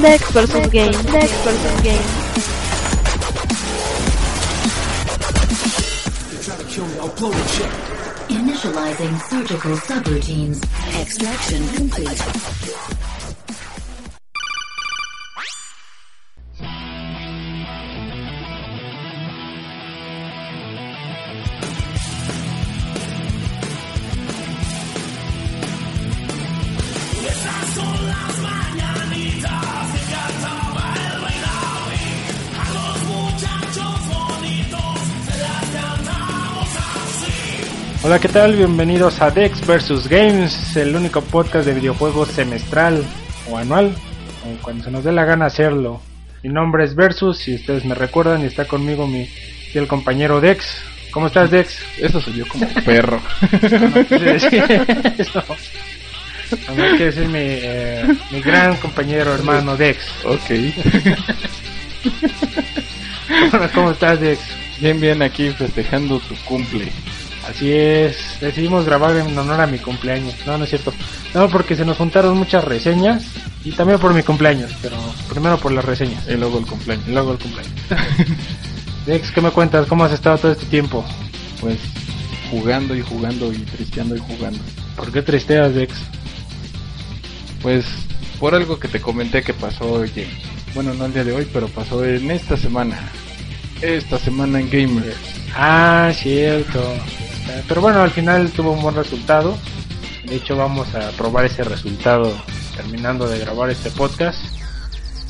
Dex vs Game, Dex vs Game. Initializing surgical subroutines. Extraction complete. Hola, ¿qué tal? Bienvenidos a Dex vs Games, el único podcast de videojuegos semestral o anual, o cuando se nos dé la gana hacerlo. Mi nombre es Versus y ustedes me recuerdan y está conmigo mi fiel compañero Dex. ¿Cómo estás, Dex? Eso soy yo como perro. No quise decir eso. No, decir mi, eh, mi gran compañero hermano Dex. ok. Hola, ¿Cómo estás, Dex? Bien, bien, aquí festejando tu cumple. Así es, decidimos grabar en honor a mi cumpleaños. No, no es cierto. No, porque se nos juntaron muchas reseñas y también por mi cumpleaños, pero primero por las reseñas Y luego el cumpleaños. y luego el cumpleaños. Dex, ¿qué me cuentas? ¿Cómo has estado todo este tiempo? Pues jugando y jugando y tristeando y jugando. ¿Por qué tristeas, Dex? Pues por algo que te comenté que pasó hoy. Bueno, no el día de hoy, pero pasó en esta semana. Esta semana en Gamer. Ah, cierto. Eh, Pero bueno, al final tuvo un buen resultado. De hecho, vamos a probar ese resultado terminando de grabar este podcast.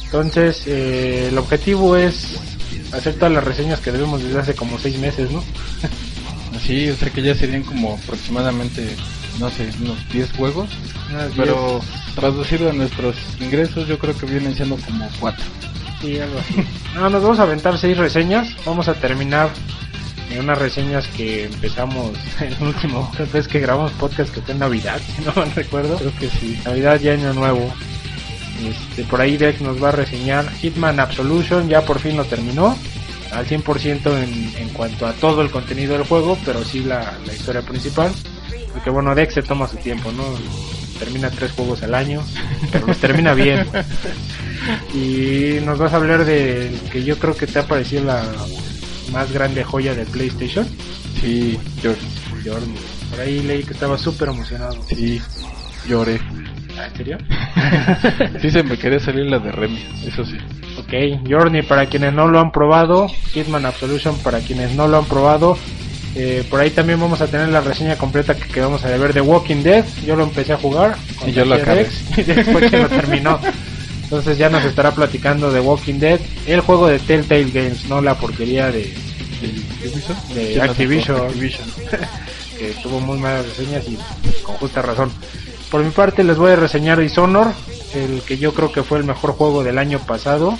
Entonces, eh, el objetivo es hacer todas las reseñas que debemos desde hace como seis meses, ¿no? Así, o sea que ya serían como aproximadamente, no sé, unos 10 juegos. Pero traducido a nuestros ingresos, yo creo que vienen siendo como 4. Sí, algo así. No, nos vamos a aventar seis reseñas. Vamos a terminar en unas reseñas que empezamos el último vez que grabamos podcast que fue en Navidad, si no mal recuerdo. Creo que sí. Navidad y Año Nuevo. Este, por ahí Dex nos va a reseñar Hitman Absolution, ya por fin lo terminó. Al 100% en, en cuanto a todo el contenido del juego, pero sí la, la historia principal. Porque bueno, Dex se toma su tiempo, ¿no? Termina tres juegos al año, pero los termina bien. Y nos vas a hablar de que yo creo que te ha parecido la más grande joya de PlayStation, Sí, yo, Journey. Por ahí leí que estaba súper emocionado. sí, lloré. ¿Ah, ¿En serio? Sí se me quería salir la de Remy, eso sí. Ok, Journey para quienes no lo han probado, Hitman Absolution para quienes no lo han probado. Eh, por ahí también vamos a tener la reseña completa que quedamos a ver de Walking Dead. Yo lo empecé a jugar. con Y yo lo acabé. Y después que lo terminó. Entonces ya nos estará platicando de Walking Dead, el juego de Telltale Games, no la porquería de. Activision. que tuvo muy malas reseñas y con justa razón. Por mi parte les voy a reseñar Dishonor, el que yo creo que fue el mejor juego del año pasado,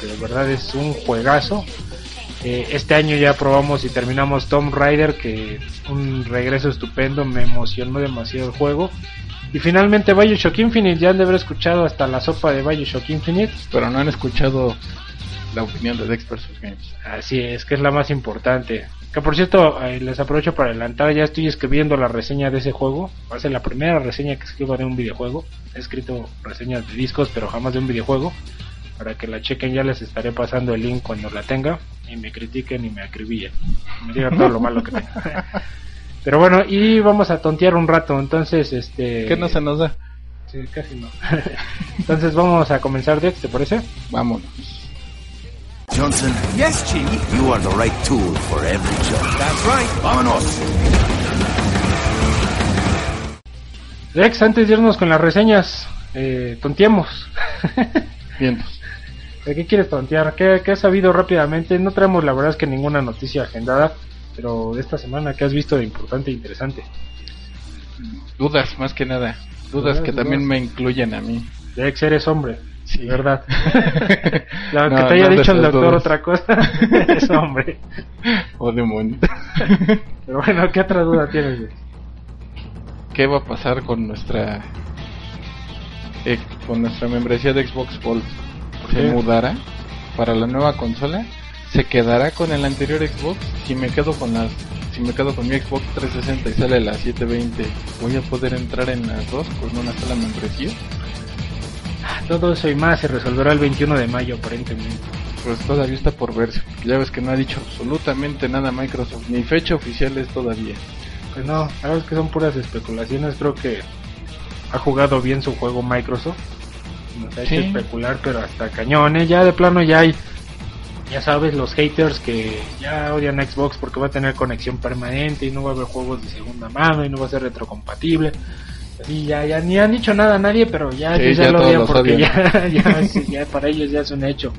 que de verdad es un juegazo. Eh, este año ya probamos y terminamos Tomb Raider, que un regreso estupendo, me emocionó demasiado el juego. Y finalmente Bioshock Infinite, ya han de haber escuchado hasta la sopa de Bioshock Infinite. Pero no han escuchado la opinión de Dex vs Games. Así es, que es la más importante. Que por cierto, eh, les aprovecho para adelantar, ya estoy escribiendo la reseña de ese juego. Va a ser la primera reseña que escribo de un videojuego. He escrito reseñas de discos, pero jamás de un videojuego. Para que la chequen, ya les estaré pasando el link cuando la tenga. Y me critiquen y me acribillen. Y me digan todo lo malo que tenga. Pero bueno, y vamos a tontear un rato. Entonces, este. ¿Qué no se nos da? Sí, casi no. Entonces vamos a comenzar, Dex, ¿te parece? Vámonos. Johnson, Yes, Chief. you are the right tool for every job. That's right. Vámonos. Dex, antes de irnos con las reseñas, eh, tonteemos. Bien. ¿De qué quieres tontear? ¿Qué, qué has sabido rápidamente? No traemos la verdad es que ninguna noticia agendada, pero de esta semana, ¿qué has visto de importante e interesante? Dudas, más que nada. Dudas Dudas, que también me incluyen a mí. Dex, eres hombre. Sí. ¿Verdad? La No, que te haya no de dicho el doctor dudas. otra cosa, eres hombre. Oh, demonio. Pero bueno, ¿qué otra duda tienes? ¿Qué va a pasar con nuestra eh, con nuestra membresía de Xbox Gold? ¿Se mudará para la nueva consola? ¿Se quedará con el anterior Xbox? Si me quedo con las si me quedo con mi Xbox 360 y sale la 720, ¿voy a poder entrar en las dos con una sola membresía? Todo eso y más se resolverá el 21 de mayo aparentemente. Pues todavía está por verse. Ya ves que no ha dicho absolutamente nada Microsoft, ni fecha oficial es todavía. Pues no, la verdad es que son puras especulaciones. Creo que ha jugado bien su juego Microsoft. Nos ha hecho Sí. especular, pero hasta cañones. Ya de plano ya hay, ya sabes, los haters que ya odian Xbox porque va a tener conexión permanente y no va a haber juegos de segunda mano y no va a ser retrocompatible. Así ya, ya ni han dicho nada a nadie, pero ya, Sí, ya, ya lo odian porque ya, ya, sí, ya para ellos ya es un hecho.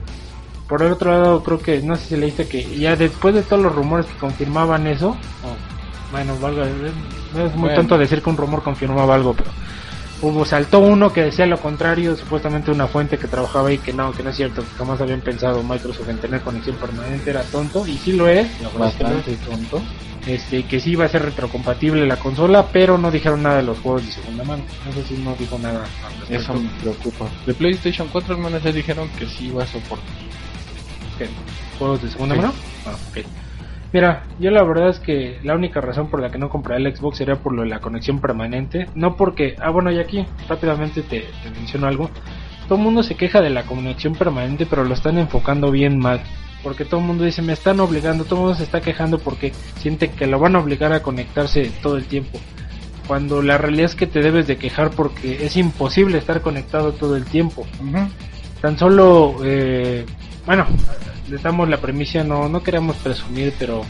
Por el otro lado, creo que, no sé si leíste que ya después de todos los rumores que confirmaban eso, o, bueno, valga, es, es muy Bueno. tonto decir que un rumor confirmaba algo, pero hubo, saltó uno que decía lo contrario, supuestamente una fuente que trabajaba ahí que no, que no es cierto, que jamás habían pensado Microsoft en tener conexión permanente, era tonto, y sí lo es, Bastante tonto. este que sí iba a ser retrocompatible la consola, pero no dijeron nada de los juegos de segunda mano. Eso sí no dijo nada. Eso me preocupa. De PlayStation 4 al menos ya dijeron que sí va a soportar. ¿Qué? ¿Juegos de segunda Sí. mano? Ah, ok. Mira, yo la verdad es que la única razón por la que no compraré el Xbox sería por lo de la conexión permanente. No porque, ah bueno, y aquí rápidamente te, te menciono algo. Todo el mundo se queja de la conexión permanente, pero lo están enfocando bien mal. Porque todo el mundo dice, me están obligando, todo el mundo se está quejando porque siente que lo van a obligar a conectarse todo el tiempo. Cuando la realidad es que te debes de quejar porque es imposible estar conectado todo el tiempo. Tan solo, eh, bueno, les damos la premisa, no, no queremos presumir, pero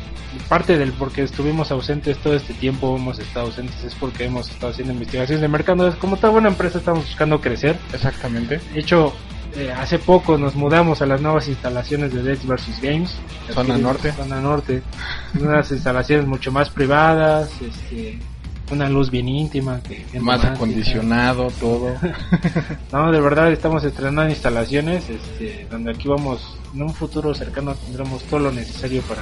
parte del por qué estuvimos ausentes todo este tiempo, hemos estado ausentes, es porque hemos estado haciendo investigaciones de mercado. Es como toda buena empresa estamos buscando crecer. Exactamente. De hecho, eh, hace poco nos mudamos a las nuevas instalaciones de Dex vs. Games. Zona norte. Zona norte. Unas instalaciones mucho más privadas, este, una luz bien íntima. Que, Más acondicionado, todo. No, de verdad estamos estrenando instalaciones este, donde aquí vamos, en un futuro cercano tendremos todo lo necesario para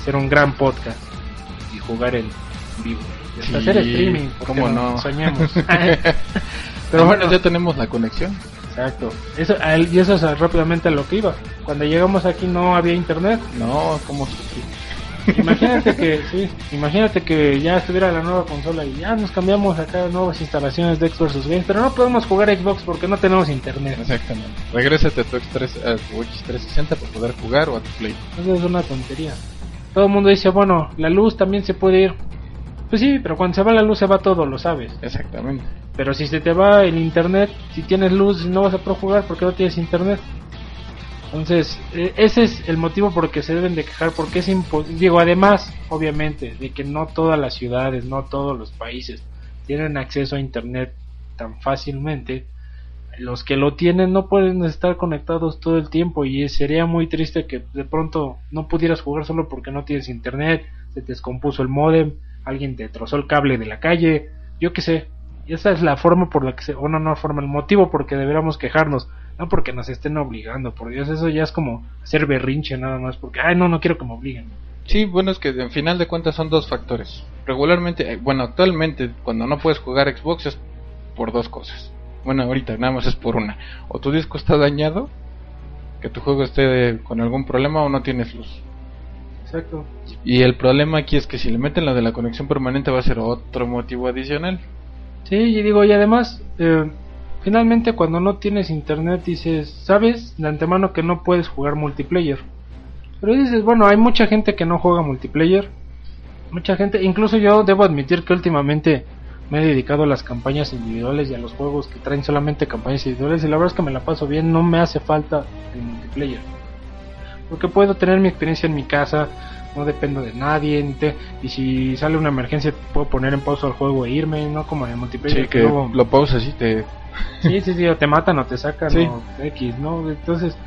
hacer un gran podcast y jugar en vivo. Y hasta Sí, hacer streaming, ¿por qué cómo no? Soñemos. Pero bueno, ya tenemos la conexión. exacto. Eso, y eso es rápidamente a lo que iba. Cuando llegamos aquí no había internet. No, ¿cómo sufrí? Imagínate que, sí, imagínate que ya estuviera la nueva consola y ya nos cambiamos acá a nuevas instalaciones de Xbox Games, pero no podemos jugar Xbox porque no tenemos internet. Exactamente. Regrésate a tu X3, a tu X360 para poder jugar o a tu Play. Eso es una tontería. Todo el mundo dice, bueno, la luz también se puede ir. Pues sí, pero cuando se va la luz se va todo, lo sabes. Exactamente. Pero si se te va el internet, si tienes luz no vas a poder jugar porque no tienes internet. Entonces, eh, ese es el motivo por el que se deben de quejar, porque es imposible. Digo, además, obviamente, de que no todas las ciudades, no todos los países tienen acceso a internet tan fácilmente. Los que lo tienen no pueden estar conectados todo el tiempo y sería muy triste que de pronto no pudieras jugar solo porque no tienes internet, se te descompuso el modem, alguien te trozó el cable de la calle, yo qué sé. Y esa es la forma por la que se, o no, no forma, el motivo por que deberíamos quejarnos, no porque nos estén obligando, por Dios, eso ya es como hacer berrinche nada más, porque, ay, no, no quiero que me obliguen. Sí, bueno, es que en final de cuentas son dos factores. Regularmente, eh, bueno, actualmente cuando no puedes jugar Xbox es por dos cosas. Bueno, ahorita nada más es por una. O tu disco está dañado, que tu juego esté con algún problema o no tienes luz. Exacto. Y el problema aquí es que si le meten la de la conexión permanente va a ser otro motivo adicional. Sí, y digo, y además, eh, finalmente cuando no tienes internet dices, sabes de antemano que no puedes jugar multiplayer. Pero dices, bueno, hay mucha gente que no juega multiplayer. Mucha gente, incluso yo debo admitir que últimamente me he dedicado a las campañas individuales y a los juegos que traen solamente campañas individuales y la verdad es que me la paso bien, no me hace falta el multiplayer. Porque puedo tener mi experiencia en mi casa, no dependo de nadie, te- y si sale una emergencia puedo poner en pausa el juego e irme, no como en el multiplayer. Sí, que luego- lo pausas y te... Sí, sí, sí, o te matan o te sacan Sí. o X, ¿no? Entonces,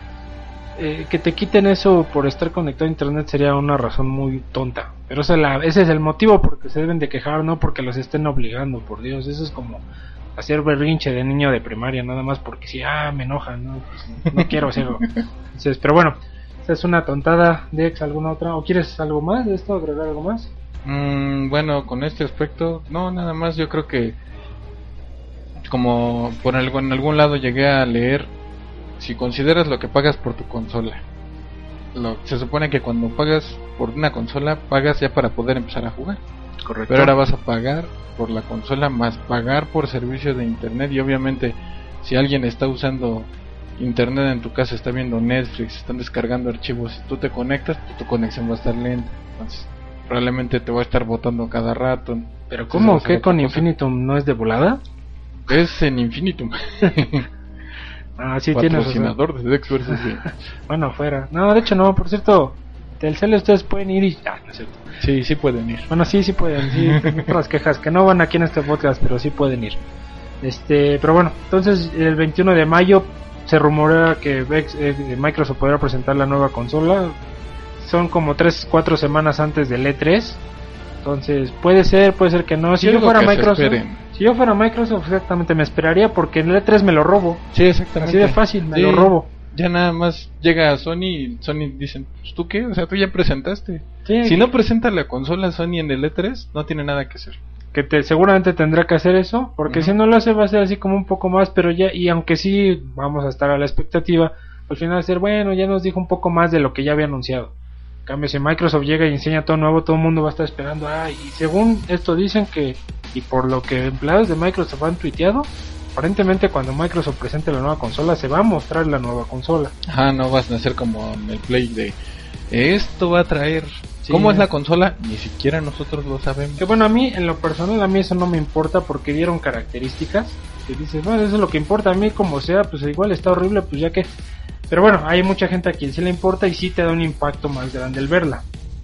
eh, que te quiten eso por estar conectado a internet sería una razón muy tonta. Pero esa es la- ese es el motivo por que se deben de quejar, no porque los estén obligando, por Dios. Eso es como hacer berrinche de niño de primaria, nada más porque si, ah, me enoja, no, Pues, no quiero hacerlo. Entonces, pero bueno, esa es una tontada. Dex, ¿alguna otra? ¿O quieres algo más de esto? ¿Agregar algo más? Mm, bueno, con este aspecto, no, nada más yo creo que como por algo, en algún lado llegué a leer, si consideras lo que pagas por tu consola, lo, se supone que cuando pagas por una consola, pagas ya para poder empezar a jugar. Correcto. Pero ahora vas a pagar por la consola más pagar por servicio de internet y obviamente Si alguien está usando internet en tu casa, está viendo Netflix, están descargando archivos, si tú te conectas, pues tu conexión va a estar lenta. Entonces, probablemente te va a estar botando cada rato. Pero ¿cómo otra con cosa. Infinitum no es de volada? Es en Infinitum. Ah, sí, tienes razón. De Dex vs. Game. Bueno, fuera. No, de hecho no, por cierto, Telcel ustedes pueden ir y... Ah, no es cierto. Sí, sí pueden ir. Bueno, sí, sí pueden, sí, otras quejas que no van aquí en este podcast, pero sí pueden ir. Este, pero bueno, entonces el 21 de mayo se rumorea que eh, Microsoft podrá presentar la nueva consola. Son como 3, 4 semanas antes del E3. Entonces, puede ser, puede ser que no. Si Yo fuera Microsoft, si yo fuera Microsoft, exactamente me esperaría porque en el E3 me lo robo. Sí, exactamente. Así de fácil, me Sí. lo robo. Ya nada más llega a Sony y Sony dicen, pues tú qué, o sea, tú ya presentaste. Sí, Si no presenta la consola Sony en el E3, no tiene nada que hacer. que te, seguramente tendrá que hacer eso, porque si no lo hace va a ser así como un poco más, pero ya, y aunque sí vamos a estar a la expectativa, al final va a ser, bueno, ya nos dijo un poco más de lo que ya había anunciado. Cambio, si Microsoft llega y enseña todo nuevo, todo el mundo va a estar esperando, ah, y según esto dicen que, y por lo que empleados de Microsoft han tuiteado, aparentemente cuando Microsoft presente la nueva consola, se va a mostrar la nueva consola. Ajá, no vas a hacer como en el Play de esto va a traer. Sí. ¿Cómo es la consola? Ni siquiera nosotros lo sabemos. Que bueno, a mí, en lo personal, a mí eso no me importa porque dieron características. Que dices, bueno, eso es lo que importa. A mí, como sea, pues igual está horrible, pues ya que. Pero bueno, hay mucha gente a quien sí le importa y sí te da un impacto más grande el verla.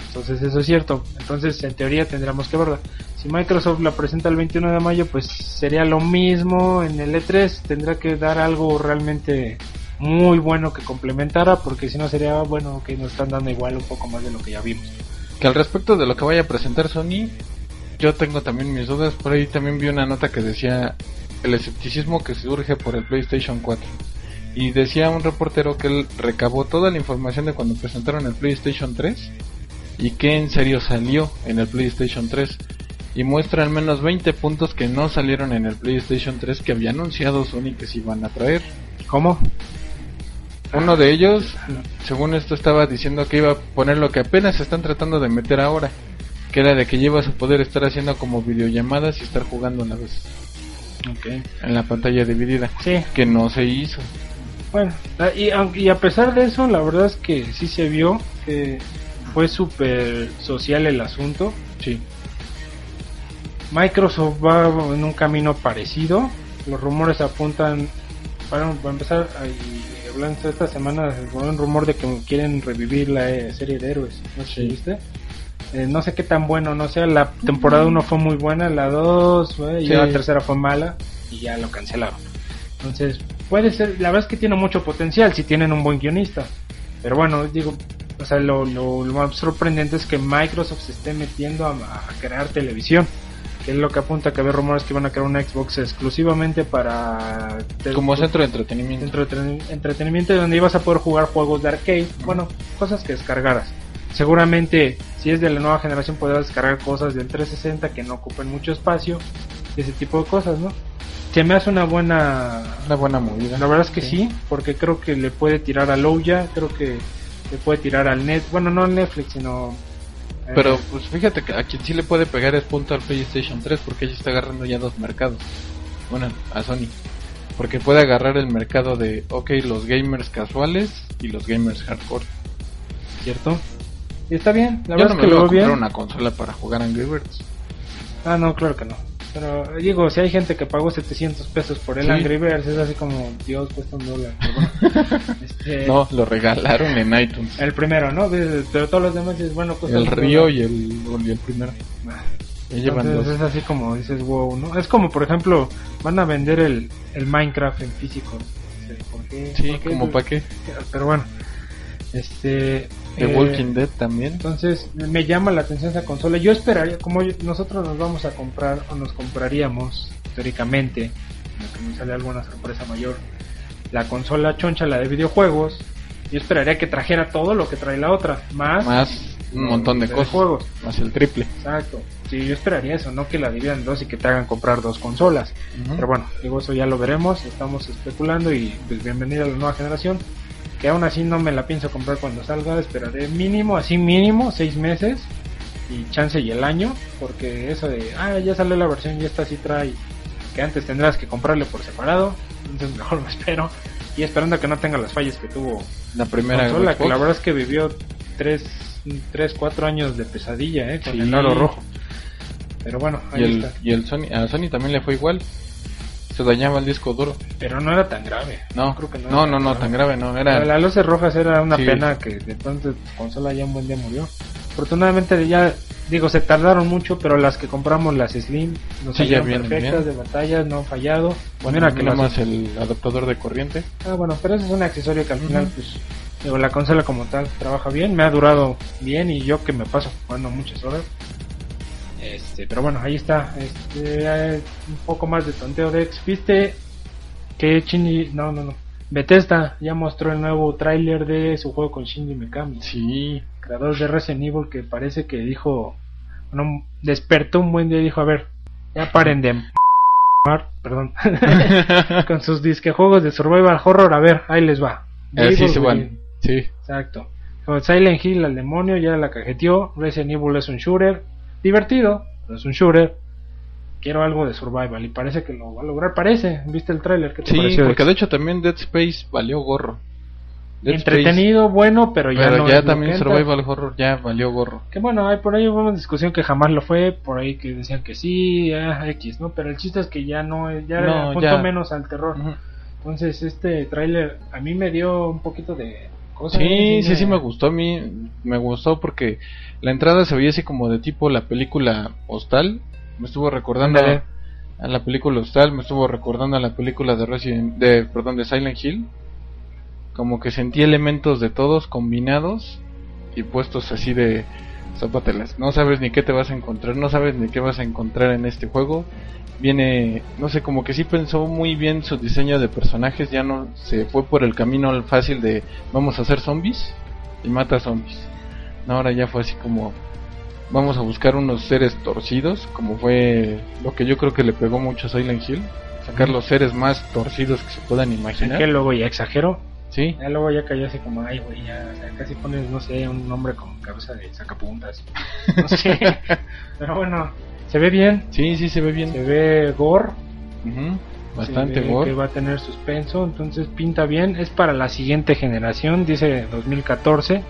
Entonces, eso es cierto. Entonces, en teoría, tendríamos que verla. Si Microsoft la presenta el 21 de mayo, pues sería lo mismo en el E3. Tendrá que dar algo realmente muy bueno que complementara, porque si no sería, bueno, que nos están dando igual un poco más de lo que ya vimos. Que al respecto de lo que vaya a presentar Sony, yo tengo también mis dudas. Por ahí también vi una nota que decía el escepticismo que surge por el PlayStation 4. Y decía un reportero que él recabó toda la información de cuando presentaron el PlayStation 3 y que en serio salió en el PlayStation 3. Y muestra al menos 20 puntos que no salieron en el PlayStation 3 que había anunciado Sony que se iban a traer. ¿Cómo? Uno de ellos, según esto, estaba diciendo que iba a poner lo que apenas están tratando de meter ahora, que era de que llevas a poder estar haciendo como videollamadas y estar jugando a la vez en la pantalla dividida, Sí, que no se hizo. Bueno, a- y, aunque- y a pesar de eso, la verdad es que sí se vio que fue súper social el asunto. Sí, Microsoft va en un camino parecido. Los rumores apuntan, para, para empezar, y hablando esta semana, fue un rumor de que quieren revivir la eh, serie de héroes. No sé Sí. viste. Eh, no sé qué tan bueno, no sé, la temporada 1 fue muy buena, la 2 y Sí. ya la tercera fue mala y ya lo cancelaron. Entonces, puede ser, la verdad es que tiene mucho potencial si tienen un buen guionista. Pero bueno, digo, o sea, lo, lo, lo más sorprendente es que Microsoft se esté metiendo a, a crear televisión. Que es lo que apunta que había rumores que iban a crear una Xbox exclusivamente para... como centro de entretenimiento. entreten- entretenimiento donde ibas a poder jugar juegos de arcade, bueno, cosas que descargaras. Seguramente, si es de la nueva generación, podrás descargar cosas del 360 que no ocupen mucho espacio, ese tipo de cosas, ¿no? Se me hace una buena. Una buena movida. La verdad es que sí, porque creo que le puede tirar a Louya, creo que le puede tirar al Net, bueno, no al Netflix, sino. eh, Pero pues fíjate que a quien sí le puede pegar es punto al PlayStation 3 porque ella está agarrando ya dos mercados. Bueno, a Sony. Porque puede agarrar el mercado de, ok, los gamers casuales y los gamers hardcore. ¿cierto? Y está bien, la Yo verdad no es me que voy lo a veo comprar bien. una consola para jugar Angry Birds. Ah, no, claro que no. Pero digo, si hay gente que pagó 700 pesos por el Sí. Angry Birds, es así como, Dios, cuesta un dólar. Bueno. Este, No, lo regalaron en iTunes. El primero, ¿no? Pero todos los demás es bueno, cuesta El Río y el, y el primero. Ah, Entonces es así como dices, wow, ¿no? Es como, por ejemplo, van a vender el, el Minecraft en físico. Sí, ¿Por qué? como para qué. Pero bueno, este... The eh, Walking Dead también. Entonces me llama la atención esa consola. Yo esperaría, como nosotros nos vamos a comprar o nos compraríamos teóricamente, que nos sale alguna sorpresa mayor, la consola choncha, la de videojuegos. Yo esperaría que trajera todo lo que trae la otra, más, Más un montón de cosas. juegos. Más el triple. Exacto. Sí, yo esperaría eso, no que la dividan en dos y que te hagan comprar dos consolas. Pero bueno, digo, eso ya lo veremos, estamos especulando y pues bienvenida a la nueva generación. Que aún así no me la pienso comprar cuando salga, esperaré mínimo, así mínimo, seis meses y chance y el año, porque eso de, ah, ya salió la versión y esta sí trae, que antes tendrás que comprarle por separado, entonces mejor me espero. Y esperando que no tenga las fallas que tuvo La primera consola, que la verdad es que vivió 3, tres 4 años de pesadilla, ¿eh? Con Sí. el aro rojo. Pero bueno, ahí y el, está. y el Sony, a Sony también le fue igual. Se dañaba el disco duro. Pero no era tan grave. No, creo que no. no, era no, no, tan grave no. Era, Las luces rojas era una Sí. pena que de pronto tu consola ya un buen día murió. Afortunadamente ya, digo, se tardaron mucho, pero las que compramos, las Slim, nos Sí, ya perfectas bien. de batallas, no han fallado. bueno, Mira que nada más el adaptador de corriente. Ah, bueno, pero eso es un accesorio que al final, pues, digo, la consola como tal trabaja bien, me ha durado bien y yo que me paso jugando muchas horas. Este, pero bueno, ahí está. Este, eh, un poco más de tonteo de X. ¿Viste que Shinji, no, no, no. Bethesda ya mostró el nuevo tráiler de su juego con Shinji Mikami, Sí, creador de Resident Evil, que parece que dijo, bueno, despertó un buen día y dijo, a ver, ya paren de perdón, con sus disque juegos de survival horror, a ver, ahí les va. así Evil se van. Sí, Exacto. Con Silent Hill al demonio ya la cajeteó. Resident Evil es un shooter. Divertido, es un shooter. Quiero algo de survival y parece que lo va a lograr. Parece. ¿Viste el tráiler? ¿Qué te sí, pareció? porque de hecho también Dead Space valió gorro. Dead Entretenido, bueno, pero ya pero no ya también que Survival Horror ya valió gorro. Que bueno, hay por ahí hubo una discusión que jamás lo fue, por ahí que decían que sí, ah, X, ¿no? Pero el chiste es que ya no, ya No, ya. menos al terror. Entonces este tráiler a mí me dio un poquito de cosas. Sí, sí, sí me gustó a mí, me gustó porque la entrada se veía así como de tipo la película Hostal, me estuvo recordando a la película Hostal, me estuvo recordando a la película de Resident, de, perdón, de Silent Hill, como que sentí elementos de todos combinados y puestos así de zapatelas, no sabes ni qué te vas a encontrar, no sabes ni qué vas a encontrar en este juego, viene, no sé, como que sí pensó muy bien su diseño de personajes, ya no se fue por el camino fácil de vamos a hacer zombies y mata zombies. Ahora ya fue así como vamos a buscar unos seres torcidos, como fue lo que yo creo que le pegó mucho a Silent Hill, sacar los seres más torcidos que se puedan imaginar. Que luego ya exagero. Sí, Ya luego ya cayó así como, ay, güey, ya, o sea, casi pones, no sé, un nombre con cabeza de sacapuntas. No sé. Pero bueno, se ve bien, sí, sí se ve bien. se ve gore. Se Bastante ve gore. Que va a tener suspenso, entonces pinta bien. Es para la siguiente generación, dice 2014.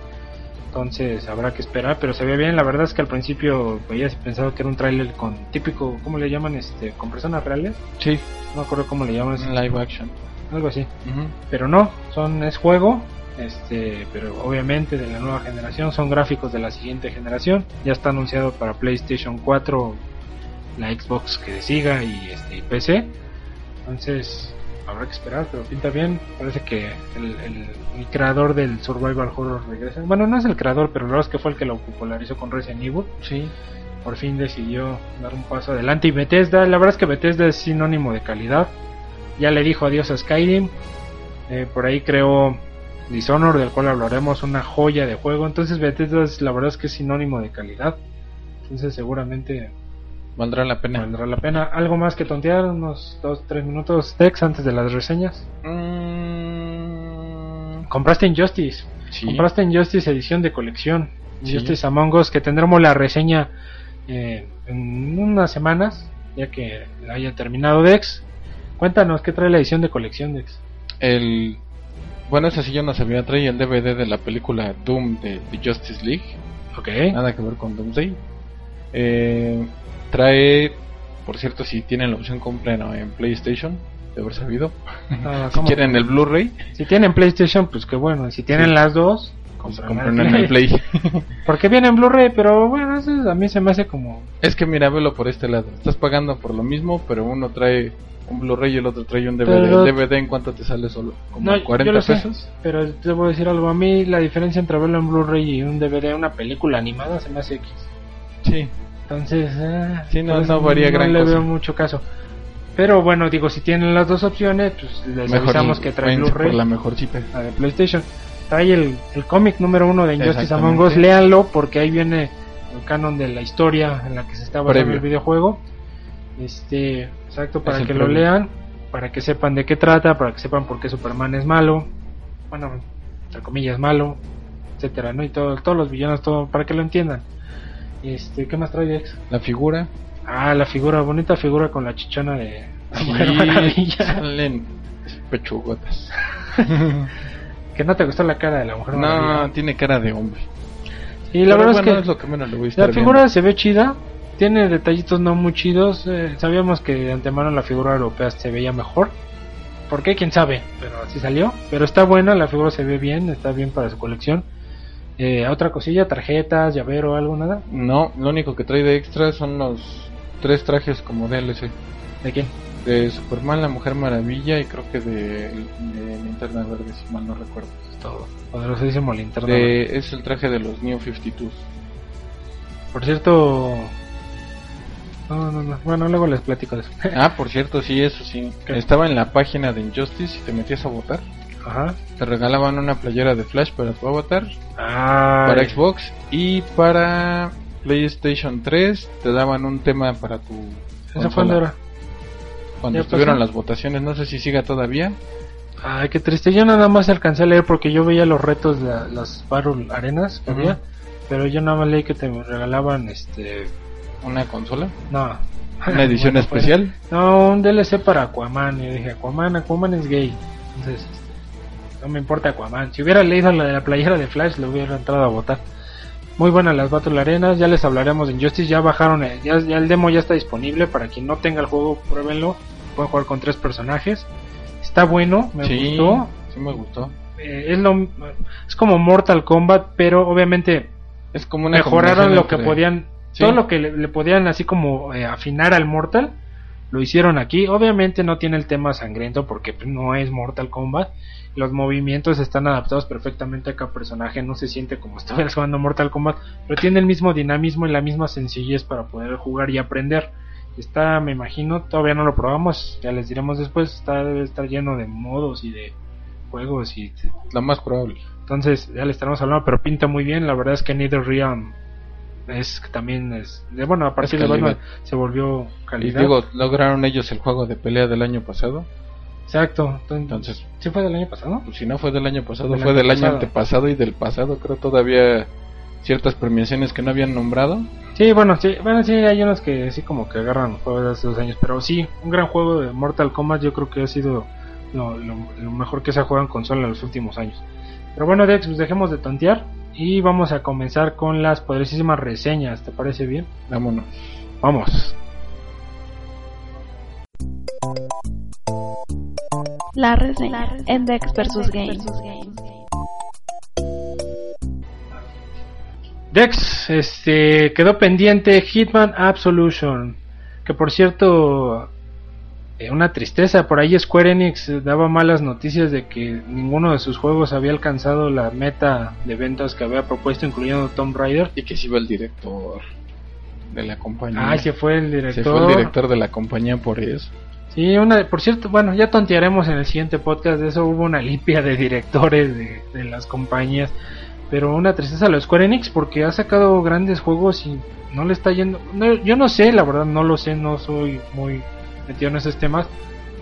Entonces habrá que esperar, pero se ve bien. La verdad es que al principio veías y pensaba que era un tráiler con típico, ¿cómo le llaman? este Con personas reales. Sí, No me acuerdo cómo le llaman. live action. Algo así. Ujú. pero no, son es juego, este, pero obviamente de la nueva generación, son gráficos de la siguiente generación, ya está anunciado para PlayStation 4, la Xbox que siga y este y PC, entonces habrá que esperar, pero pinta bien, parece que el, el- el creador del survival horror regresa, bueno no es el creador, pero la verdad es que fue el que lo popularizó con Resident Evil, Sí, por fin decidió dar un paso adelante y Bethesda, la verdad es que Bethesda es sinónimo de calidad. Ya le dijo adiós a Skyrim. eh, por ahí creó Dishonor, del cual hablaremos, una joya de juego. Entonces Bethesda es, la verdad es que es sinónimo de calidad. Entonces seguramente valdrá la pena. valdrá la pena. Algo más que tontear, unos 2-3 minutos Dex antes de las reseñas. Mm, Compraste Injustice. sí. Compraste Injustice edición de colección. Sí. Injustice Among Us, que tendremos la reseña eh, en unas semanas, ya que haya terminado Dex. Cuéntanos qué trae la edición de colección Dex. El bueno, ese sí yo no sabía, trae el DVD de la película Doom de, de Justice League. Ok. Nada que ver con Doomsday. Eh, trae, por cierto, si tienen la opción compren en PlayStation, de haber sabido. Ah, Si quieren el Blu-ray, Si tienen PlayStation, pues qué bueno. Si tienen Sí. las dos, pues compren en el Play. Porque viene en Blu-ray, pero bueno, eso a mí se me hace como. es que mira, velo por este lado. Estás pagando por lo mismo, pero uno trae un Blu-ray y el otro trae un DVD. Pero- ¿El DVD en cuánto te sale solo? ¿Como No, yo 40 lo sé. pesos? Pero te voy a decir algo. A mí la diferencia entre verlo en Blu-ray y un DVD, una película animada, se me hace X. Sí. Entonces, Sí, no- varía gran le cosa. veo mucho caso. Pero bueno, digo, si tienen las dos opciones, pues les Mejor avisamos que trae Blu-ray. la mejor chipe. la de PlayStation. Trae el, el cómic número uno de Injustice. Among Us. Léanlo porque ahí viene el canon de la historia en la que se está basando el videojuego. Este, exacto, para que lo lean, para que sepan de qué trata, para que sepan por qué Superman es malo. Bueno, entre comillas, malo, etcétera, ¿no? Y todo, todos los villanos, todo, para que lo entiendan. Este, ¿qué más trae Dex? La figura, Ah, la figura, bonita figura con la chichona de, La Mujer Maravilla. salen pechugotas. Que no te gustó la cara de la Mujer no, Maravilla. tiene cara de hombre. Y la Pero verdad bueno, es que es lo que menos le voy a estar la figura se ve chida. Tiene detallitos no muy chidos. eh, sabíamos que de antemano la figura europea se veía mejor. ¿Por qué? ¿Quién sabe? Pero así salió. Pero está buena, la figura se ve bien, está bien para su colección. Eh, otra cosilla, tarjetas, llavero, algo, nada. No, lo único que trae de extra son los tres trajes como DLC. ¿De quién? De Superman, la Mujer Maravilla y creo que de, de Linterna Verde, si mal no recuerdo. Es todo. Poderosísimo linterna. De, es el traje de los New 52. Por cierto. No, no, no. Bueno, luego les platico de eso. Ah, por cierto, sí, eso sí. ¿Qué? Estaba en la página de Injustice y te metías a votar. Ajá. Te regalaban una playera de Flash para tu avatar, para Xbox y para PlayStation 3 te daban un tema para tu ¿Eso fue era? Cuando ¿Ya estuvieron pasó? las votaciones, no sé si siga todavía. Ay, qué triste. Yo nada más alcancé a leer porque yo veía los retos de la- las Battle Arenas que había. Pero yo nada más leí que te regalaban este. Una consola, No. una edición Bueno, pues, especial. No, un DLC para Aquaman. Y yo dije, Aquaman, Aquaman es gay. Entonces, este, no me importa Aquaman. Si hubiera leído la de la playera de Flash, le hubiera entrado a votar. Muy buenas las Battle Arenas, ya les hablaremos de Injustice, ya bajaron, el- ya, ya el demo ya está disponible, para quien no tenga el juego, pruébenlo, pueden jugar con tres personajes, está bueno, me sí, gustó, sí me gustó. Eh, es lo es como Mortal Kombat, pero obviamente Es como una mejoraron lo que podían, Sí. todo lo que le, le podían así como eh, afinar al Mortal, lo hicieron aquí. Obviamente no tiene el tema sangriento porque no es Mortal Kombat. Los movimientos están adaptados perfectamente a cada personaje, no se siente como estuvieras jugando Mortal Kombat, pero tiene el mismo dinamismo y la misma sencillez para poder jugar y aprender. Está, me imagino, todavía no lo probamos, ya les diremos después, está, debe estar lleno de modos y de juegos y Lo más probable. entonces, ya le estaremos hablando, pero pinta muy bien. La verdad es que Nether Realm es también es de bueno, a partir de. Batman se volvió Y calidad. digo, lograron ellos el juego de pelea del año pasado. Exacto. Entonces, Entonces, ¿sí fue del año pasado? pues, si no fue del año pasado, Del fue del año antepasado. antepasado y del pasado. Creo todavía ciertas premiaciones que no habían nombrado. Sí, bueno, sí, bueno, sí, hay unos que sí como que agarran juegos de hace dos años, pero sí, un gran juego de Mortal Kombat yo creo que ha sido lo, lo- lo mejor que se ha jugado en consola en los últimos años. Pero bueno, Dex, pues dejemos de tontear y vamos a comenzar con las poderosísimas reseñas, ¿te parece bien? Vámonos. Vamos. La reseña en Dex vs Games. Dex, este, quedó pendiente Hitman Absolution, que por cierto, eh, una tristeza, por ahí Square Enix daba malas noticias de que ninguno de sus juegos había alcanzado la meta de ventas que había propuesto, incluyendo Tomb Raider. Y que se iba el director de la compañía. Ah, se fue el director. Se fue el director de la compañía por eso. Sí, una, por cierto, bueno, ya tontearemos en el siguiente podcast de eso. Hubo una limpia de directores de, de las compañías. Pero una tristeza a los Square Enix porque ha sacado grandes juegos y no le está yendo. no, yo no sé, la verdad, no lo sé, no soy muy metido en esos temas.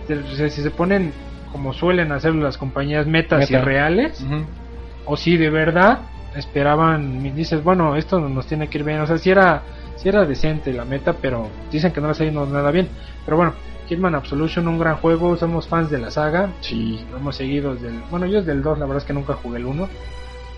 De- Si se ponen como suelen hacer las compañías metas Meta. y reales, o si de verdad esperaban, dices, bueno, esto nos tiene que ir bien. O sea, si era, si era decente la meta, pero dicen que no le está yendo nada bien. Pero bueno, Hitman Absolution, un gran juego, somos fans de la saga, Sí. lo hemos seguido desde el, bueno, yo desde el 2, la verdad es que nunca jugué el 1,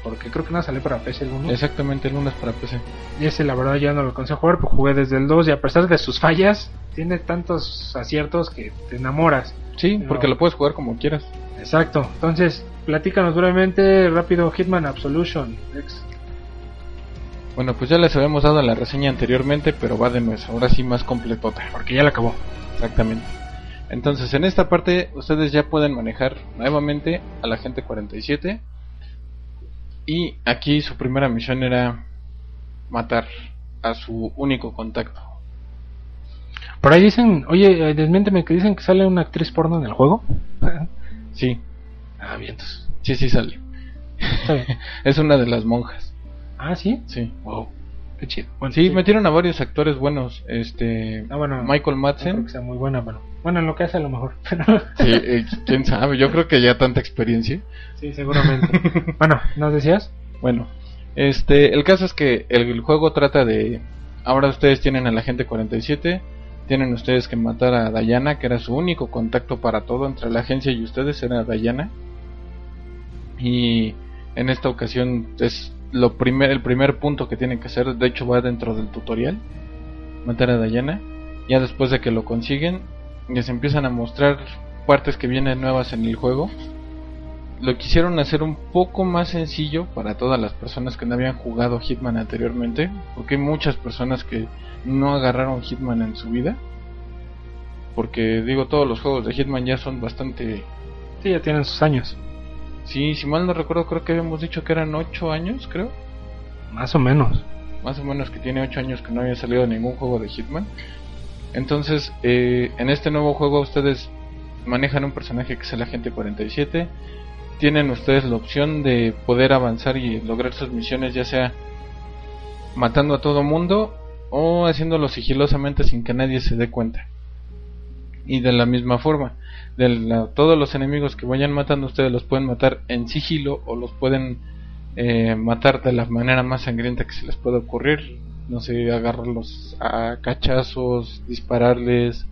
porque creo que no salió para PC el 1. Exactamente, el lunes para PC. Y ese la verdad ya no lo alcancé a jugar, pues jugué desde el 2 y a pesar de sus fallas, tiene tantos aciertos que te enamoras. Sí, Pero- porque lo puedes jugar como quieras. Exacto, entonces platícanos brevemente, rápido, Hitman Absolution. Ex. Bueno, pues ya les habíamos dado la reseña anteriormente, pero va de nuevo, ahora sí más completota. Porque ya la acabó. Exactamente. Entonces, en esta parte ustedes ya pueden manejar nuevamente a la gente 47. Y aquí su primera misión era matar a su único contacto. Por ahí dicen, oye, eh, desmiénteme que dicen que sale una actriz porno en el juego. Sí, ah, bien, entonces. sí, sí sale. Es una de las monjas. Ah, sí. Sí. Wow, qué chido. Bueno, Sí, metieron a varios actores buenos. Este. Ah, bueno, Michael no creo Madsen. que sea muy buena, pero bueno, en lo que hace a lo mejor. Pero Sí, eh, quién sabe. Yo creo que ya tanta experiencia. sí, seguramente. bueno, ¿nos decías? Bueno, este, el caso es que el, juego trata de, ahora ustedes tienen a la gente 47, tienen ustedes que matar a Dayana, que era su único contacto para todo entre la agencia y ustedes, era Dayana. Y en esta ocasión es lo primer, el primer punto que tienen que hacer, de hecho va dentro del tutorial, matar a Dayana. Ya después de que lo consiguen, les empiezan a mostrar partes que vienen nuevas en el juego. Lo quisieron hacer un poco más sencillo para todas las personas que no habían jugado Hitman anteriormente, porque hay muchas personas que no agarraron Hitman en su vida. Porque digo, todos los juegos de Hitman ya son bastante... Sí, ya tienen sus años. Sí, si mal no recuerdo, creo que habíamos dicho que eran 8 años, creo. Más o menos. Más o menos que tiene 8 años que no había salido ningún juego de Hitman. Entonces, eh, en este nuevo juego ustedes manejan un personaje que es el agente 47. Tienen ustedes la opción de poder avanzar y lograr sus misiones, ya sea matando a todo mundo o haciéndolo sigilosamente sin que nadie se dé cuenta. Y de la misma forma, de la- todos los enemigos que vayan matando ustedes los pueden matar en sigilo o los pueden eh, matar de la manera más sangrienta que se les pueda ocurrir. No sé, agarrarlos a cachazos, dispararles.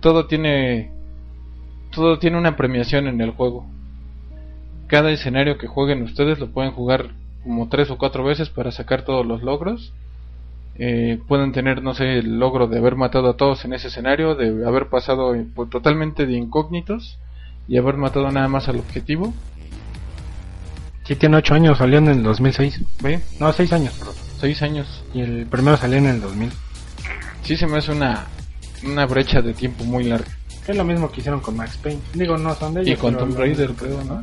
Todo tiene todo tiene una premiación en el juego. Cada escenario que jueguen ustedes lo pueden jugar como tres o cuatro veces para sacar todos los logros. Eh, pueden tener, no sé, el logro de haber matado a todos en ese escenario, de haber pasado eh, pues, totalmente de incógnitos y haber matado nada más al objetivo. Sí, tiene 8 años, salió en el 2006. ¿Ve? No, 6 años, perdón. Seis años. Y el primero salió en el 2000. Sí se me hace una, una brecha de tiempo muy larga. Es lo mismo que hicieron con Max Payne. Digo, no son de ellos. Y con Tomb Raider, creo, ¿no?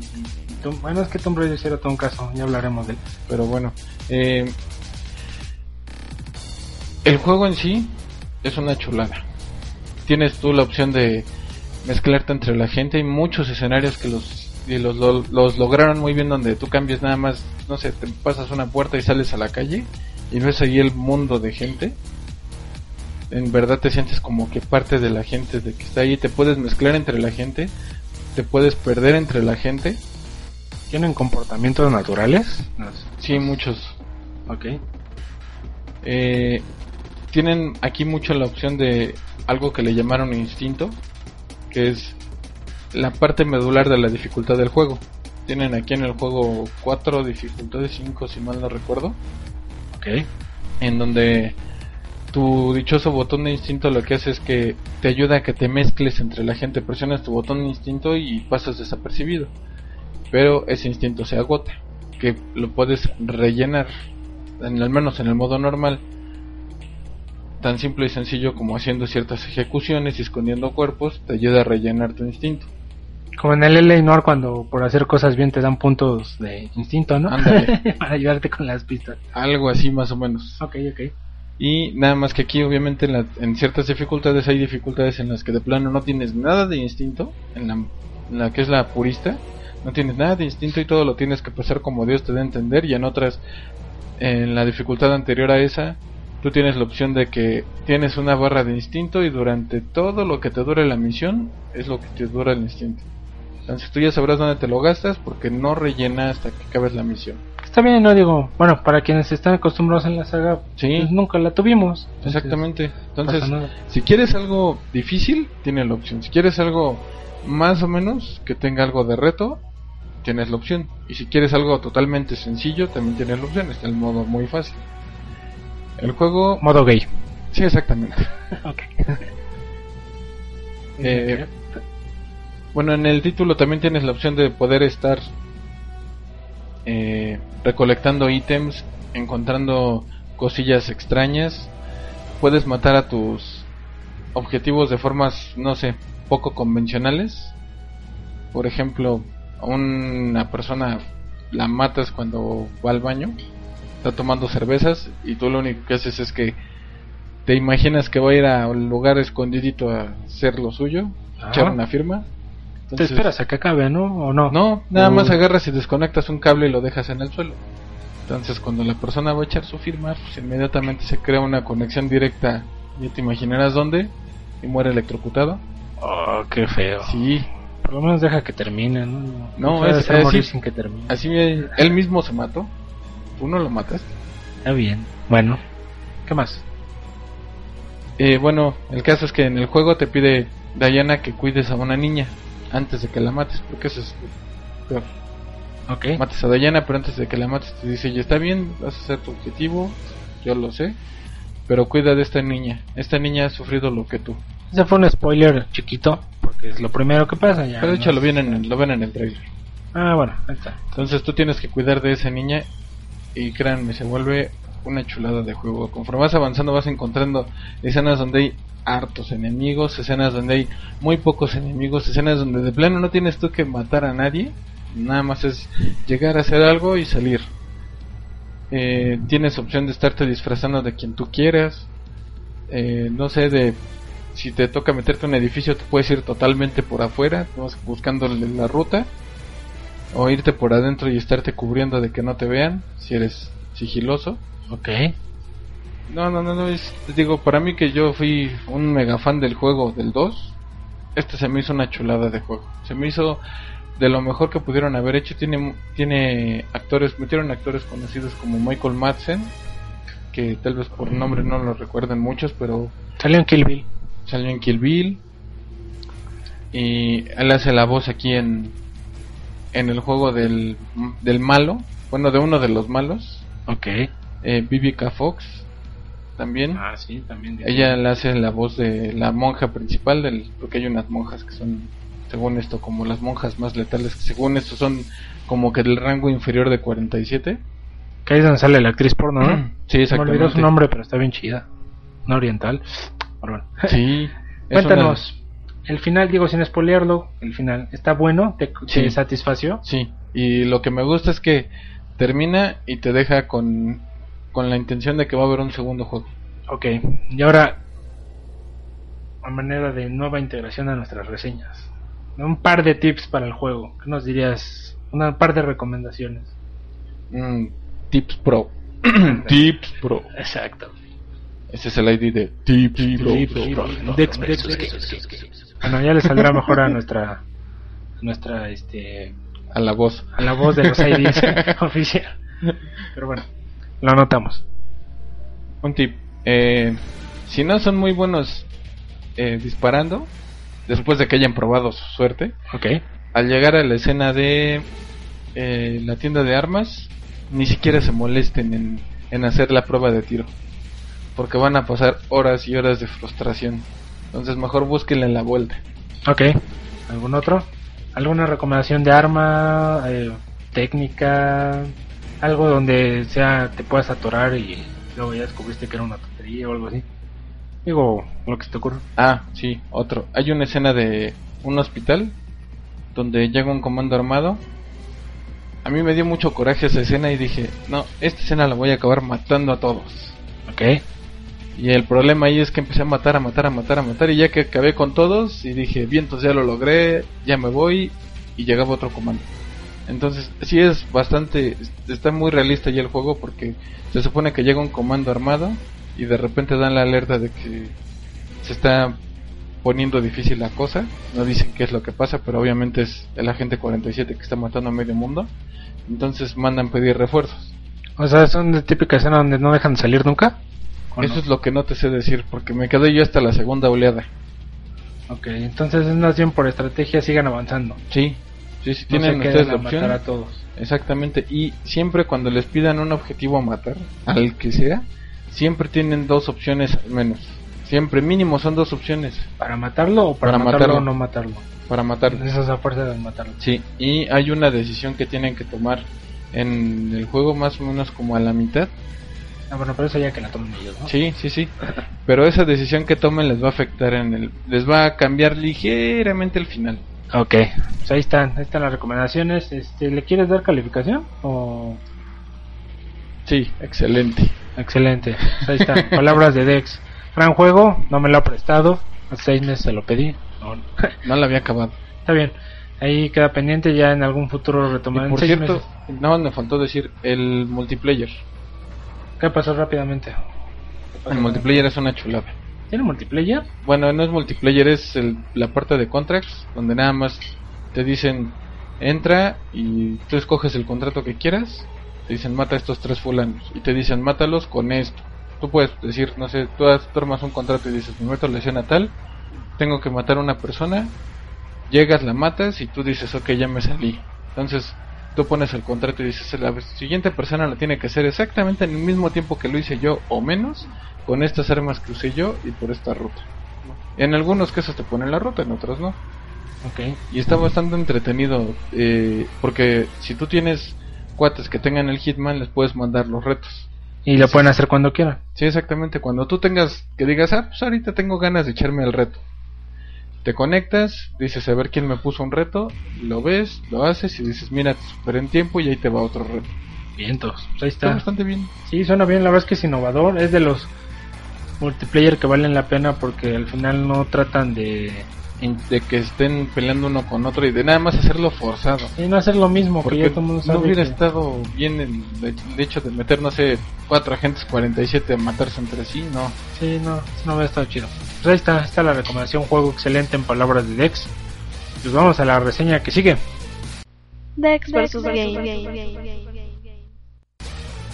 Tom- bueno, es que Tomb Raider era todo un caso, ya hablaremos de él. Pero bueno, eh, el juego en sí es una chulada. Tienes tú la opción de mezclarte entre la gente. Hay muchos escenarios que los, y los, lo- los lograron muy bien donde tú cambias nada más, no sé, te pasas una puerta y sales a la calle y ves ahí el mundo de gente. En verdad te sientes como que parte de la gente de que está ahí. Te puedes mezclar entre la gente, te puedes perder entre la gente. ¿Tienen comportamientos naturales? Sí, muchos. Ok. Eh, tienen aquí mucho la opción de algo que le llamaron instinto, que es la parte medular de la dificultad del juego. Tienen aquí en el juego 4 dificultades, 5 si mal no recuerdo, Ok. en donde tu dichoso botón de instinto lo que hace es que te ayuda a que te mezcles entre la gente, presionas tu botón de instinto y pasas desapercibido. Pero ese instinto se agota, que lo puedes rellenar, en, al menos en el modo normal, tan simple y sencillo como haciendo ciertas ejecuciones y escondiendo cuerpos, te ayuda a rellenar tu instinto. Como en el LA Noir cuando por hacer cosas bien te dan puntos de instinto, ¿no? Ándale. Para ayudarte con las pistas. Algo así más o menos. Ok, ok. Y nada más que aquí obviamente en, la- en ciertas dificultades hay dificultades en las que de plano no tienes nada de instinto, en la, en la que es la purista, no tienes nada de instinto y todo lo tienes que pasar como Dios te dé a entender y en otras, en la dificultad anterior a esa, tú tienes la opción de que tienes una barra de instinto y durante todo lo que te dure la misión es lo que te dura el instinto. Entonces tú ya sabrás dónde te lo gastas porque no rellena hasta que acabes la misión. Está bien, no digo, bueno, para quienes están acostumbrados en la saga, Sí. pues nunca la tuvimos. Entonces, Exactamente. Entonces. Si quieres algo difícil, tiene la opción. Si quieres algo más o menos que tenga algo de reto, tienes la opción. Y si quieres algo totalmente sencillo, también tienes la opción. Está el modo muy fácil. El juego... Modo gay. Sí, exactamente. Ok. Eh, bueno, en el título también tienes la opción de poder estar eh, recolectando ítems, encontrando cosillas extrañas. Puedes matar a tus objetivos de formas, no sé, poco convencionales. Por ejemplo, a una persona la matas cuando va al baño, está tomando cervezas y tú lo único que haces es que te imaginas que va a ir a un lugar escondidito a hacer lo suyo, Ah. echar una firma. Te Entonces- esperas a que acabe, ¿no? ¿O no? no, nada Uh. más agarras y desconectas un cable y lo dejas en el suelo. Entonces, cuando la persona va a echar su firma, pues inmediatamente se crea una conexión directa. Ya te imaginarás dónde y muere electrocutado. Oh, qué feo. Sí, Por lo menos deja que termine, ¿no? No, puede es- ser es- morir sí. sin que termine. así él mismo se mató. Tú no lo mataste. Está bien. Bueno, ¿qué más? Eh, bueno, el caso es que en el juego te pide Diana que cuides a una niña antes de que la mates, porque eso es peor. Ok. Mates a Diana, pero antes de que la mates te dice, ya está bien, vas a hacer tu objetivo, yo lo sé, pero cuida de esta niña. Esta niña ha sufrido lo que tú. Ese fue un spoiler chiquito, porque es lo primero que pasa ya. Pero de hecho ¿no? lo, ven en el, lo ven en el trailer. Ah, bueno, ahí está. Entonces tú tienes que cuidar de esa niña y créanme, se vuelve una chulada de juego. Conforme vas avanzando vas encontrando escenas donde hay hartos enemigos, escenas donde hay muy pocos enemigos, escenas donde de plano no tienes tú que matar a nadie, nada más es llegar a hacer algo y salir. Eh, tienes opción de estarte disfrazando de quien tú quieras. Eh, no sé, de si te toca meterte a un edificio, te puedes ir totalmente por afuera, vas la ruta o irte por adentro y estarte cubriendo de que no te vean si eres sigiloso. Ok. No, no, no, no, es, digo, para mí que yo fui un mega fan del juego del 2, este se me hizo una chulada de juego. Se me hizo de lo mejor que pudieron haber hecho. Tiene, tiene actores, metieron actores conocidos como Michael Madsen, que tal vez por nombre no lo recuerden muchos, pero Salió en Kill Bill. salió en Kill Bill. Y él hace la voz aquí en, en el juego del, del malo, bueno, de uno de los malos. Ok. Eh, Vivica Fox también. Ah, sí, también. Ella le hace la voz de la monja principal, del, porque hay unas monjas que son, según esto, como las monjas más letales, que según esto son como que del rango inferior de 47. Que ahí es donde sale la actriz porno, ¿no? Sí, Me exactamente. olvidó su nombre, pero está bien chida. No oriental. Bueno. Sí. Cuéntanos. El final, digo sin spoilearlo, el final, ¿está bueno? ¿Te, te Sí. satisfació? sí. Y lo que me gusta es que termina y te deja con, con la intención de que va a haber un segundo juego. Ok. Y ahora, a manera de nueva integración a nuestras reseñas. Un par de tips para el juego. ¿Qué nos dirías? Un par de recomendaciones. Mm, Tips Pro. Tips Pro. Exacto. Ese es el ID de Tips Pro. Tips Pro. Bueno, ya le saldrá mejor a nuestra, nuestra, este, A la voz. a la voz de los IDs oficial. Pero bueno, lo anotamos. Un tip. Eh, si no son muy buenos eh, disparando, después de que hayan probado su suerte, Ok. al llegar a la escena de eh, la tienda de armas, ni siquiera se molesten en, en hacer la prueba de tiro. Porque van a pasar horas y horas de frustración. Entonces mejor búsquenle la vuelta. Ok. ¿Algún otro? ¿Alguna recomendación de arma? eh, técnica? Algo donde sea te puedas atorar y luego ya descubriste que era una tontería o algo así. Digo, lo que se te ocurra. Ah, sí, otro. Hay una escena de un hospital donde llega un comando armado. A mí me dio mucho coraje esa escena y dije, no, esta escena la voy a acabar matando a todos. Ok. Y el problema ahí es que empecé a matar, a matar, a matar, a matar. Y ya que acabé con todos, y dije, bien, entonces ya lo logré, ya me voy. Y llegaba otro comando. Entonces, sí es bastante. Está muy realista ya el juego porque se supone que llega un comando armado. Y de repente dan la alerta de que se está poniendo difícil la cosa. No dicen qué es lo que pasa, pero obviamente es el agente 47 que está matando a medio mundo. Entonces mandan pedir refuerzos. O sea, son de típica escena donde no dejan de salir nunca. ¿O Eso no? es lo que no te sé decir porque me quedé yo hasta la segunda oleada. Ok, entonces es más bien por estrategia sigan avanzando. Sí, sí, tienen ustedes la opción. matar a todos. Exactamente, y siempre cuando les pidan un objetivo a matar, al que sea, siempre tienen dos opciones al menos. Siempre mínimo son dos opciones ¿Para matarlo o para, Para matarlo, matarlo. o no matarlo? para matar. Esa es la fuerza de matarlo. Sí, y hay una decisión que tienen que tomar en el juego más o menos como a la mitad. Ah, bueno, pero eso ya que la tomen ellos, ¿no? Sí, sí, sí. Pero esa decisión que tomen les va a afectar en el les va a cambiar ligeramente el final. Ok, pues ahí están, ahí están las recomendaciones. Este, ¿Le quieres dar calificación? O... Sí, excelente. Excelente, pues ahí están. Palabras de Dex. Gran juego, no me lo ha prestado. Hace seis meses se lo pedí. No, No la había acabado. Está bien, ahí queda pendiente. Ya en algún futuro retomarán. por Seis cierto, meses. nada más me faltó decir el multiplayer. ¿Qué pasó rápidamente? ¿Qué pasó? El multiplayer es una chulada. ¿Tiene multiplayer? Bueno, no es multiplayer, es el- la parte de contracts, donde nada más te dicen entra y tú escoges el contrato que quieras. Te dicen mata a estos tres fulanos y te dicen mátalos con esto. tú puedes decir, no sé, tú armas un contrato y dices, me meto lesión a tal, tengo que matar a una persona, llegas, la matas y tú dices, ok, ya me salí. Entonces, tú pones el contrato y dices, la siguiente persona lo tiene que hacer exactamente en el mismo tiempo que lo hice yo o menos, con estas armas que usé yo y por esta ruta. En algunos casos te ponen la ruta, en otros no. Ok. Y está bastante entretenido eh, porque si tú tienes cuates que tengan el Hitman, les puedes mandar los retos. Y lo pueden hacer cuando quieran. Sí, exactamente. Cuando tú tengas que digas, ah, pues ahorita tengo ganas de echarme el reto. Te conectas, dices a ver quién me puso un reto, lo ves, lo haces y dices, mira, te superé en tiempo y ahí te va otro reto. Vientos. Pues ahí Está está. bastante bien. Sí, suena bien, la verdad es que es innovador, es de los multiplayer que valen la pena porque al final no tratan de, De que estén peleando uno con otro y de nada más hacerlo forzado. de no hacer lo mismo, que Porque ya todo el mundo sabe no hubiera que- estado bien el, el hecho de meter, no sé, cuatro agentes 47 a matarse entre sí, no. Sí, no, no hubiera estado chido. Pues ahí está, está la recomendación, juego excelente en palabras de Dex. Pues vamos a la reseña que sigue. Dex versus Game.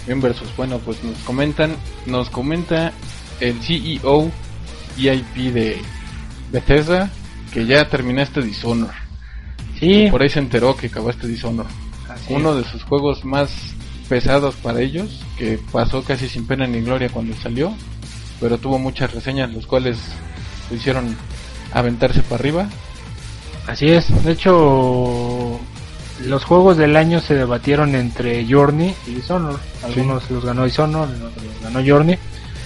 Bien versus, bueno, pues nos comentan, nos comenta el CEO VIP de Bethesda que ya terminaste Dishonor. Sí, Por ahí se enteró que acabaste Dishonor. así Uno es. de sus juegos más pesados para ellos, que pasó casi sin pena ni gloria cuando salió, pero tuvo muchas reseñas, los cuales lo hicieron aventarse para arriba. Así es, de hecho los juegos del año se debatieron entre Journey y Dishonored. Algunos los ganó Dishonored, otros los ganó Journey.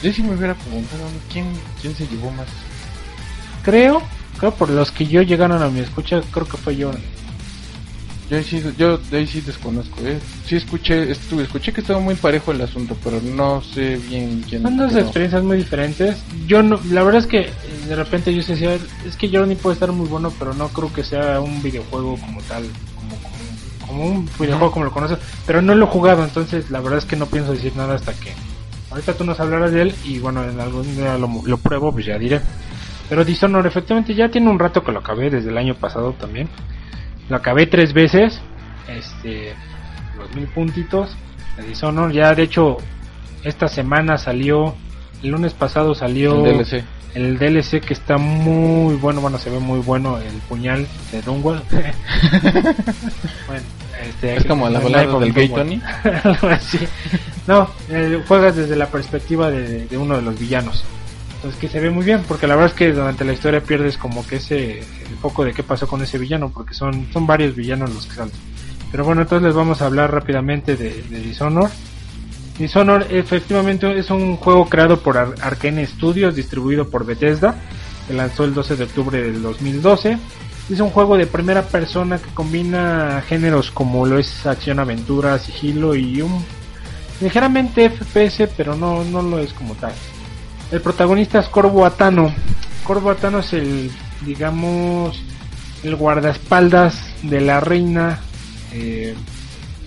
Yo sí me hubiera preguntado quién, quién se llevó más. Creo, creo por los que yo llegaron a mi escucha, creo que fue Journey. Yo ahí sí, yo de ahí sí desconozco, ¿eh? Sí escuché, estuve, escuché que estaba muy parejo el asunto, pero no sé bien quién. Son dos experiencias muy diferentes. Yo no, la verdad es que eh, de repente yo decía, es que Journey puede estar muy bueno, pero no creo que sea un videojuego como tal, como, como, como un videojuego como lo conoces. Pero no lo he jugado, entonces la verdad es que no pienso decir nada hasta que ahorita tú nos hablarás de él y bueno, en algún día lo, lo pruebo, pues ya diré. Pero Dishonored efectivamente ya tiene un rato que lo acabé, desde el año pasado también. Lo acabé tres veces, este, los mil puntitos de Dishonored. Ya de hecho, esta semana salió, el lunes pasado salió El DLC. el DLC que está muy bueno, bueno, se ve muy bueno el puñal de Dunwall. bueno, este, Es como la el of del gay. Tony. No, eh, juegas desde la perspectiva de, de uno de los villanos. Entonces que se ve muy bien, porque la verdad es que durante la historia pierdes como que ese el foco de qué pasó con ese villano, porque son, son varios villanos los que salen. Pero bueno, entonces les vamos a hablar rápidamente de, de Dishonored. Dishonored efectivamente es un juego creado por Ar- Arkane Studios, distribuido por Bethesda, que lanzó el 12 de octubre del 2012. Es un juego de primera persona que combina géneros como lo es acción, aventura, sigilo y un ligeramente FPS, pero no, no lo es como tal. El protagonista es Corvo Atano. Corvo Atano es el, digamos, el guardaespaldas de la reina eh,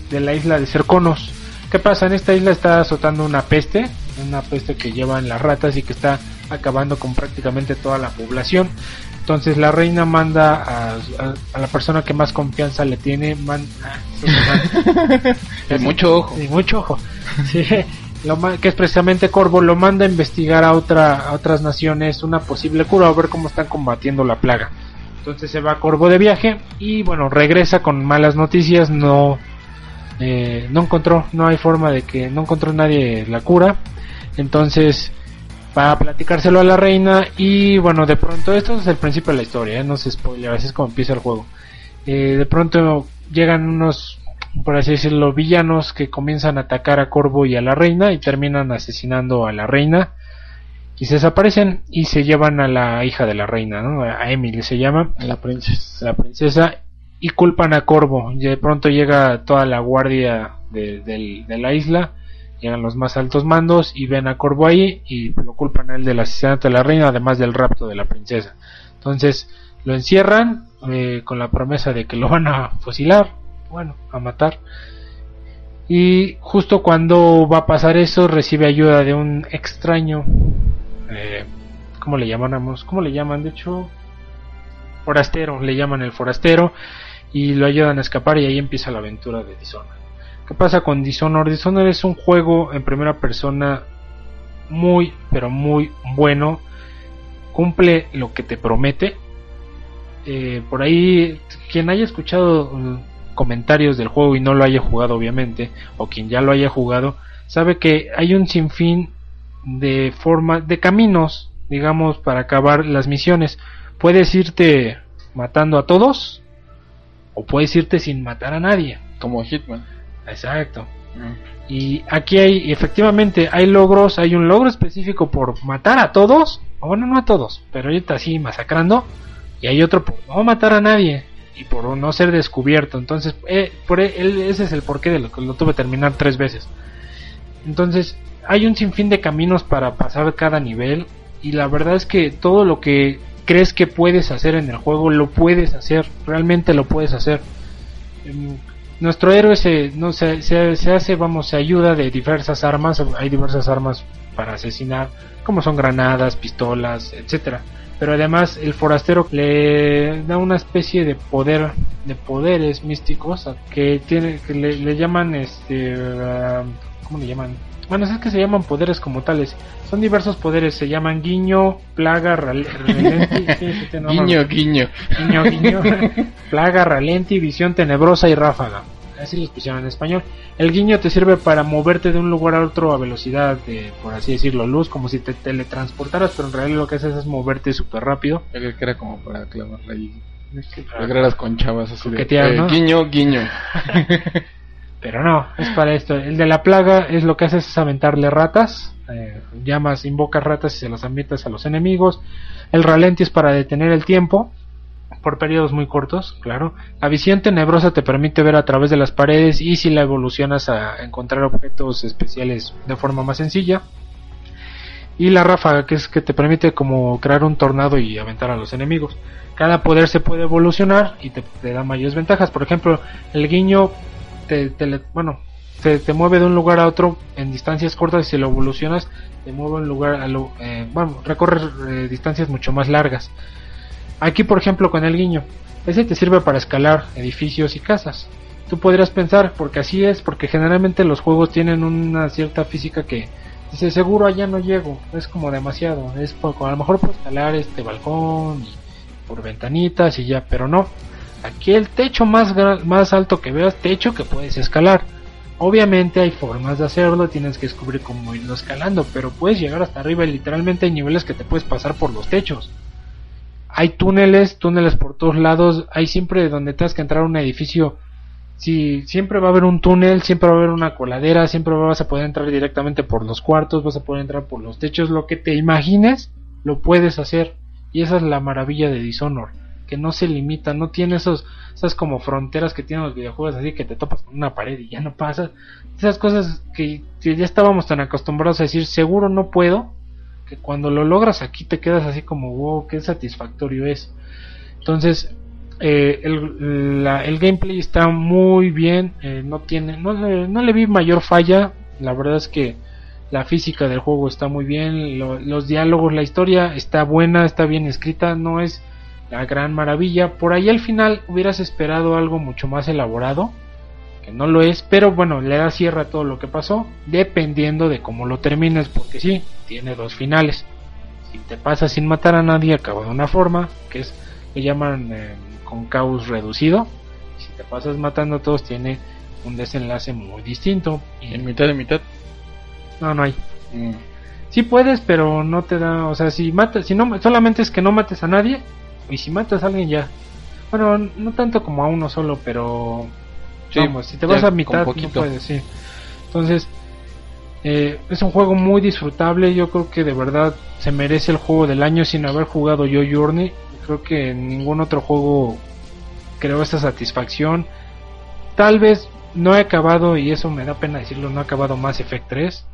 de la isla de Cerconos. ¿Qué pasa? En esta isla está azotando una peste, una peste que llevan las ratas y que está acabando con prácticamente toda la población. Entonces la reina manda a, a- a la persona que más confianza le tiene, man- ah. Y mucho ojo. Y mucho ojo. Sí, que es precisamente Corvo, lo manda a investigar a, otra, a otras naciones una posible cura, a ver cómo están combatiendo la plaga. Entonces se va Corvo de viaje y bueno, regresa con malas noticias, no, eh, no encontró, no hay forma de que, no encontró nadie la cura. Entonces va a platicárselo a la reina y bueno, de pronto, esto es el principio de la historia, ¿eh? no se spoiler, así es como empieza el juego. Eh, de pronto llegan unos, por así decirlo, villanos que comienzan a atacar a Corvo y a la reina y terminan asesinando a la reina y se desaparecen y se llevan a la hija de la reina, ¿no? A Emily se llama La princesa. la princesa y culpan a Corvo. Y de pronto llega toda la guardia de la isla, llegan los más altos mandos y ven a Corvo ahí y lo culpan a él del asesinato de la reina, además del rapto de la princesa. Entonces lo encierran eh, con la promesa de que lo van a fusilar, bueno, a matar. Y justo cuando va a pasar eso, recibe ayuda de un extraño. Eh, ¿Cómo le llamamos? ¿Cómo le llaman? De hecho, forastero, le llaman el forastero y lo ayudan a escapar y ahí empieza la aventura de Dishonored. ¿Qué pasa con Dishonored? Dishonored es un juego en primera persona muy, pero muy bueno. Cumple lo que te promete. Eh, por ahí, quien haya escuchado comentarios del juego y no lo haya jugado, obviamente, o quien ya lo haya jugado, sabe que hay un sinfín de formas, de caminos, digamos, para acabar las misiones. Puedes irte matando a todos, o puedes irte sin matar a nadie. Como Hitman. Exacto. Y aquí hay, efectivamente, hay logros, hay un logro específico por matar a todos, o bueno, no a todos, pero ahorita sí masacrando, y hay otro por no matar a nadie y por no ser descubierto. Entonces, eh, por e- él, ese es el porqué de lo que lo tuve que terminar tres veces. Entonces, hay un sinfín de caminos para pasar cada nivel, y la verdad es que todo lo que crees que puedes hacer en el juego, lo puedes hacer, realmente lo puedes hacer. Em, nuestro héroe se, no, se, se, se hace, vamos, se ayuda de diversas armas, hay diversas armas para asesinar, como son granadas, pistolas, etcétera. Pero además el forastero le da una especie de poder, de poderes místicos que tiene, que le, le llaman este, ah, ¿cómo le llaman? Bueno, es que se llaman poderes como tales. Son diversos poderes, se llaman guiño, plaga, rale- relenti, sí, sí, te- no, no, Guiño, guiño. Guiño, guiño. Plaga, ralenti, visión tenebrosa y ráfaga. Así lo pusieron en español. El guiño te sirve para moverte de un lugar a otro a velocidad de, por así decirlo, luz, como si te teletransportaras, pero en realidad lo que haces es moverte súper rápido. Que era como para clavarla ahí. Ah. Lograr con chavas así de. Eh, ¿no? Guiño, guiño. Pero no, es para esto. El de la plaga es lo que haces es aventarle ratas. eh, llamas, invocas ratas y se las avientas a los enemigos. El ralenti es para detener el tiempo. Por periodos muy cortos, claro. La visión tenebrosa te permite ver a través de las paredes y si la evolucionas a encontrar objetos especiales de forma más sencilla. Y la ráfaga, que es que te permite como crear un tornado y aventar a los enemigos. Cada poder se puede evolucionar y te, da mayores ventajas. Por ejemplo, el guiño te, te- bueno, te, te mueve de un lugar a otro en distancias cortas y si lo evolucionas te mueve un lugar a lo, eh, bueno, recorres eh, distancias mucho más largas. Aquí, por ejemplo, con el guiño, ese te sirve para escalar edificios y casas. Tú podrías pensar, porque así es, porque generalmente los juegos tienen una cierta física que dice, seguro allá no llego, es como demasiado, es poco, a lo mejor puedo escalar este balcón y por ventanitas y ya, pero no. Aquí el techo más, más alto que veas, techo que puedes escalar. Obviamente hay formas de hacerlo, tienes que descubrir cómo irlo escalando, pero puedes llegar hasta arriba y literalmente hay niveles que te puedes pasar por los techos. Hay túneles, túneles por todos lados, hay siempre donde tengas que entrar a un edificio. Si siempre va a haber un túnel, siempre va a haber una coladera, siempre vas a poder entrar directamente por los cuartos, vas a poder entrar por los techos, lo que te imagines, lo puedes hacer. Y esa es la maravilla de Dishonor, que no se limita, no tiene esos, esas como fronteras que tienen los videojuegos, así que te topas con una pared y ya no pasas. Esas cosas que, que ya estábamos tan acostumbrados a decir, seguro no puedo, cuando lo logras aquí te quedas así como, wow, qué satisfactorio es. Entonces, eh, el, el gameplay está muy bien, eh, no tiene, no, le- no le vi mayor falla, la verdad es que la física del juego está muy bien, lo- los diálogos, la historia está buena, está bien escrita, no es la gran maravilla. Por ahí al final hubieras esperado algo mucho más elaborado, que no lo es, pero bueno, le da cierre a todo lo que pasó, dependiendo de cómo lo termines, porque sí, tiene dos finales. Si te pasas sin matar a nadie, acaba de una forma, que es, que llaman eh, con caos reducido. Si te pasas matando a todos, tiene un desenlace muy distinto. Y En mitad de mitad. no, no hay. Mm. Sí puedes, pero no te da, o sea, si matas, si no, solamente es que no mates a nadie, y si matas a alguien ya. Bueno, no tanto como a uno solo, pero Sí, vamos, si te vas a mitad no puedes, sí. Entonces, eh, es un juego muy disfrutable, yo creo que de verdad se merece el juego del año sin haber jugado yo Journey. Creo que en ningún otro juego creo esta satisfacción. Tal vez no he acabado, y eso me da pena decirlo, no he acabado Mass Effect 3.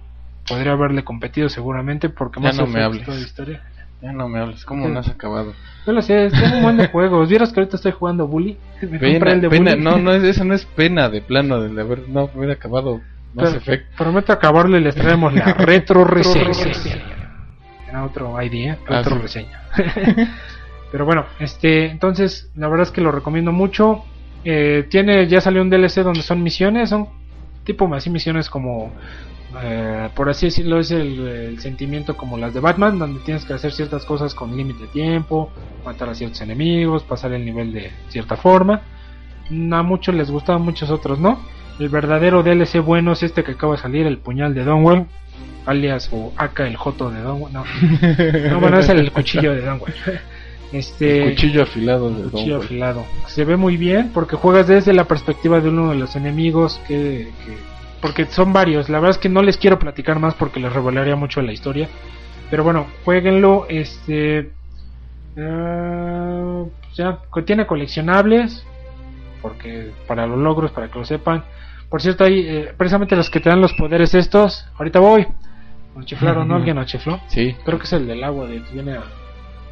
Podría haberle competido seguramente porque Ya Mass no me Effect hables. es toda historia. Ya no me hables, ¿cómo no has acabado? Yo lo sé, tengo un buen de juegos. ¿Vieras que ahorita estoy jugando Bully? Me Pena, el de pena, Bully. no, no, es, eso no es pena de plano, de haber, no haber acabado Mass Effect. Prometo acabarlo y les traemos la retro reseña. Era otro ID, ¿eh? Ah, Retro sí. reseña. Pero bueno, este, entonces, la verdad es que lo recomiendo mucho. Eh, tiene, ya salió un DLC donde son misiones, son tipo así misiones como eh, por así decirlo, es el, el sentimiento como las de Batman, donde tienes que hacer ciertas cosas con límite de tiempo, matar a ciertos enemigos, pasar el nivel de cierta forma. Mm, A muchos les gustaba, a muchos otros no. El verdadero DLC bueno es este que acaba de salir, el puñal de Donwell, alias o Aka el Joto de Donwell. No, no bueno, es el cuchillo de Donwell. Este, El cuchillo afilado de cuchillo Don afilado. Se ve muy bien porque juegas desde la perspectiva de uno de los enemigos que, que- porque son varios. La verdad es que no les quiero platicar más porque les revelaría mucho la historia. Pero bueno, jueguenlo. Este eh, ya co- tiene coleccionables porque para los logros para que lo sepan. Por cierto, hay eh, precisamente los que te dan los poderes estos. Ahorita voy. Nos chiflaron, ¿no? Alguien nos chifló. Sí, Creo que es el del agua de viene a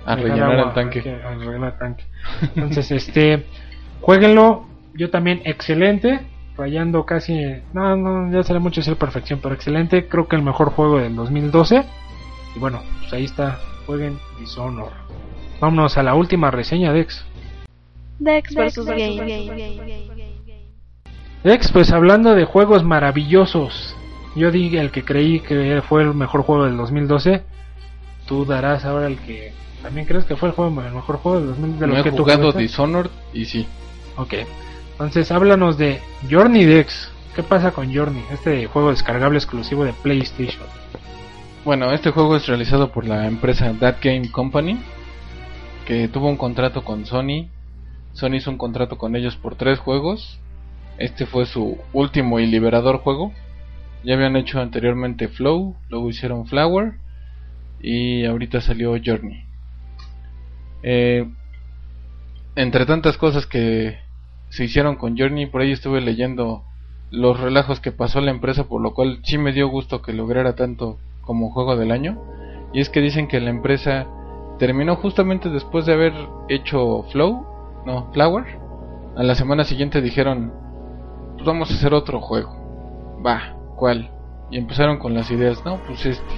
a dejar rellenar agua, el tanque. que- a rellenar el tanque. Entonces, este, jueguenlo. Yo también, excelente. Fallando casi. No, no, ya será mucho decir perfección, pero excelente. Creo que el mejor juego del 2012. Y bueno, pues ahí está. Jueguen Dishonor. Vámonos a la última reseña, Dex. Dex vs. Game. Dex, pues hablando de juegos maravillosos. Yo di el que creí que fue el mejor juego del 2012. Tú darás ahora el que. ¿También crees que fue el, juego, el mejor juego del 2012? De No los he que tú jugado jugaste? Dishonored y sí. Ok. Entonces, háblanos de Journey Dex. ¿Qué pasa con Journey? Este juego descargable exclusivo de PlayStation. Bueno, este juego es realizado por la empresa That Game Company, que tuvo un contrato con Sony. Sony hizo un contrato con ellos por tres juegos. Este fue su último y liberador juego. Ya habían hecho anteriormente Flow, luego hicieron Flower y ahorita salió Journey. Eh, entre tantas cosas que se hicieron con Journey, por ahí estuve leyendo los relajos que pasó la empresa, por lo cual sí me dio gusto que lograra tanto como juego del año. Y es que dicen que la empresa terminó justamente después de haber hecho Flow, no, Flower. A la semana siguiente dijeron, pues vamos a hacer otro juego. Va, ¿cuál? Y empezaron con las ideas, no, pues este.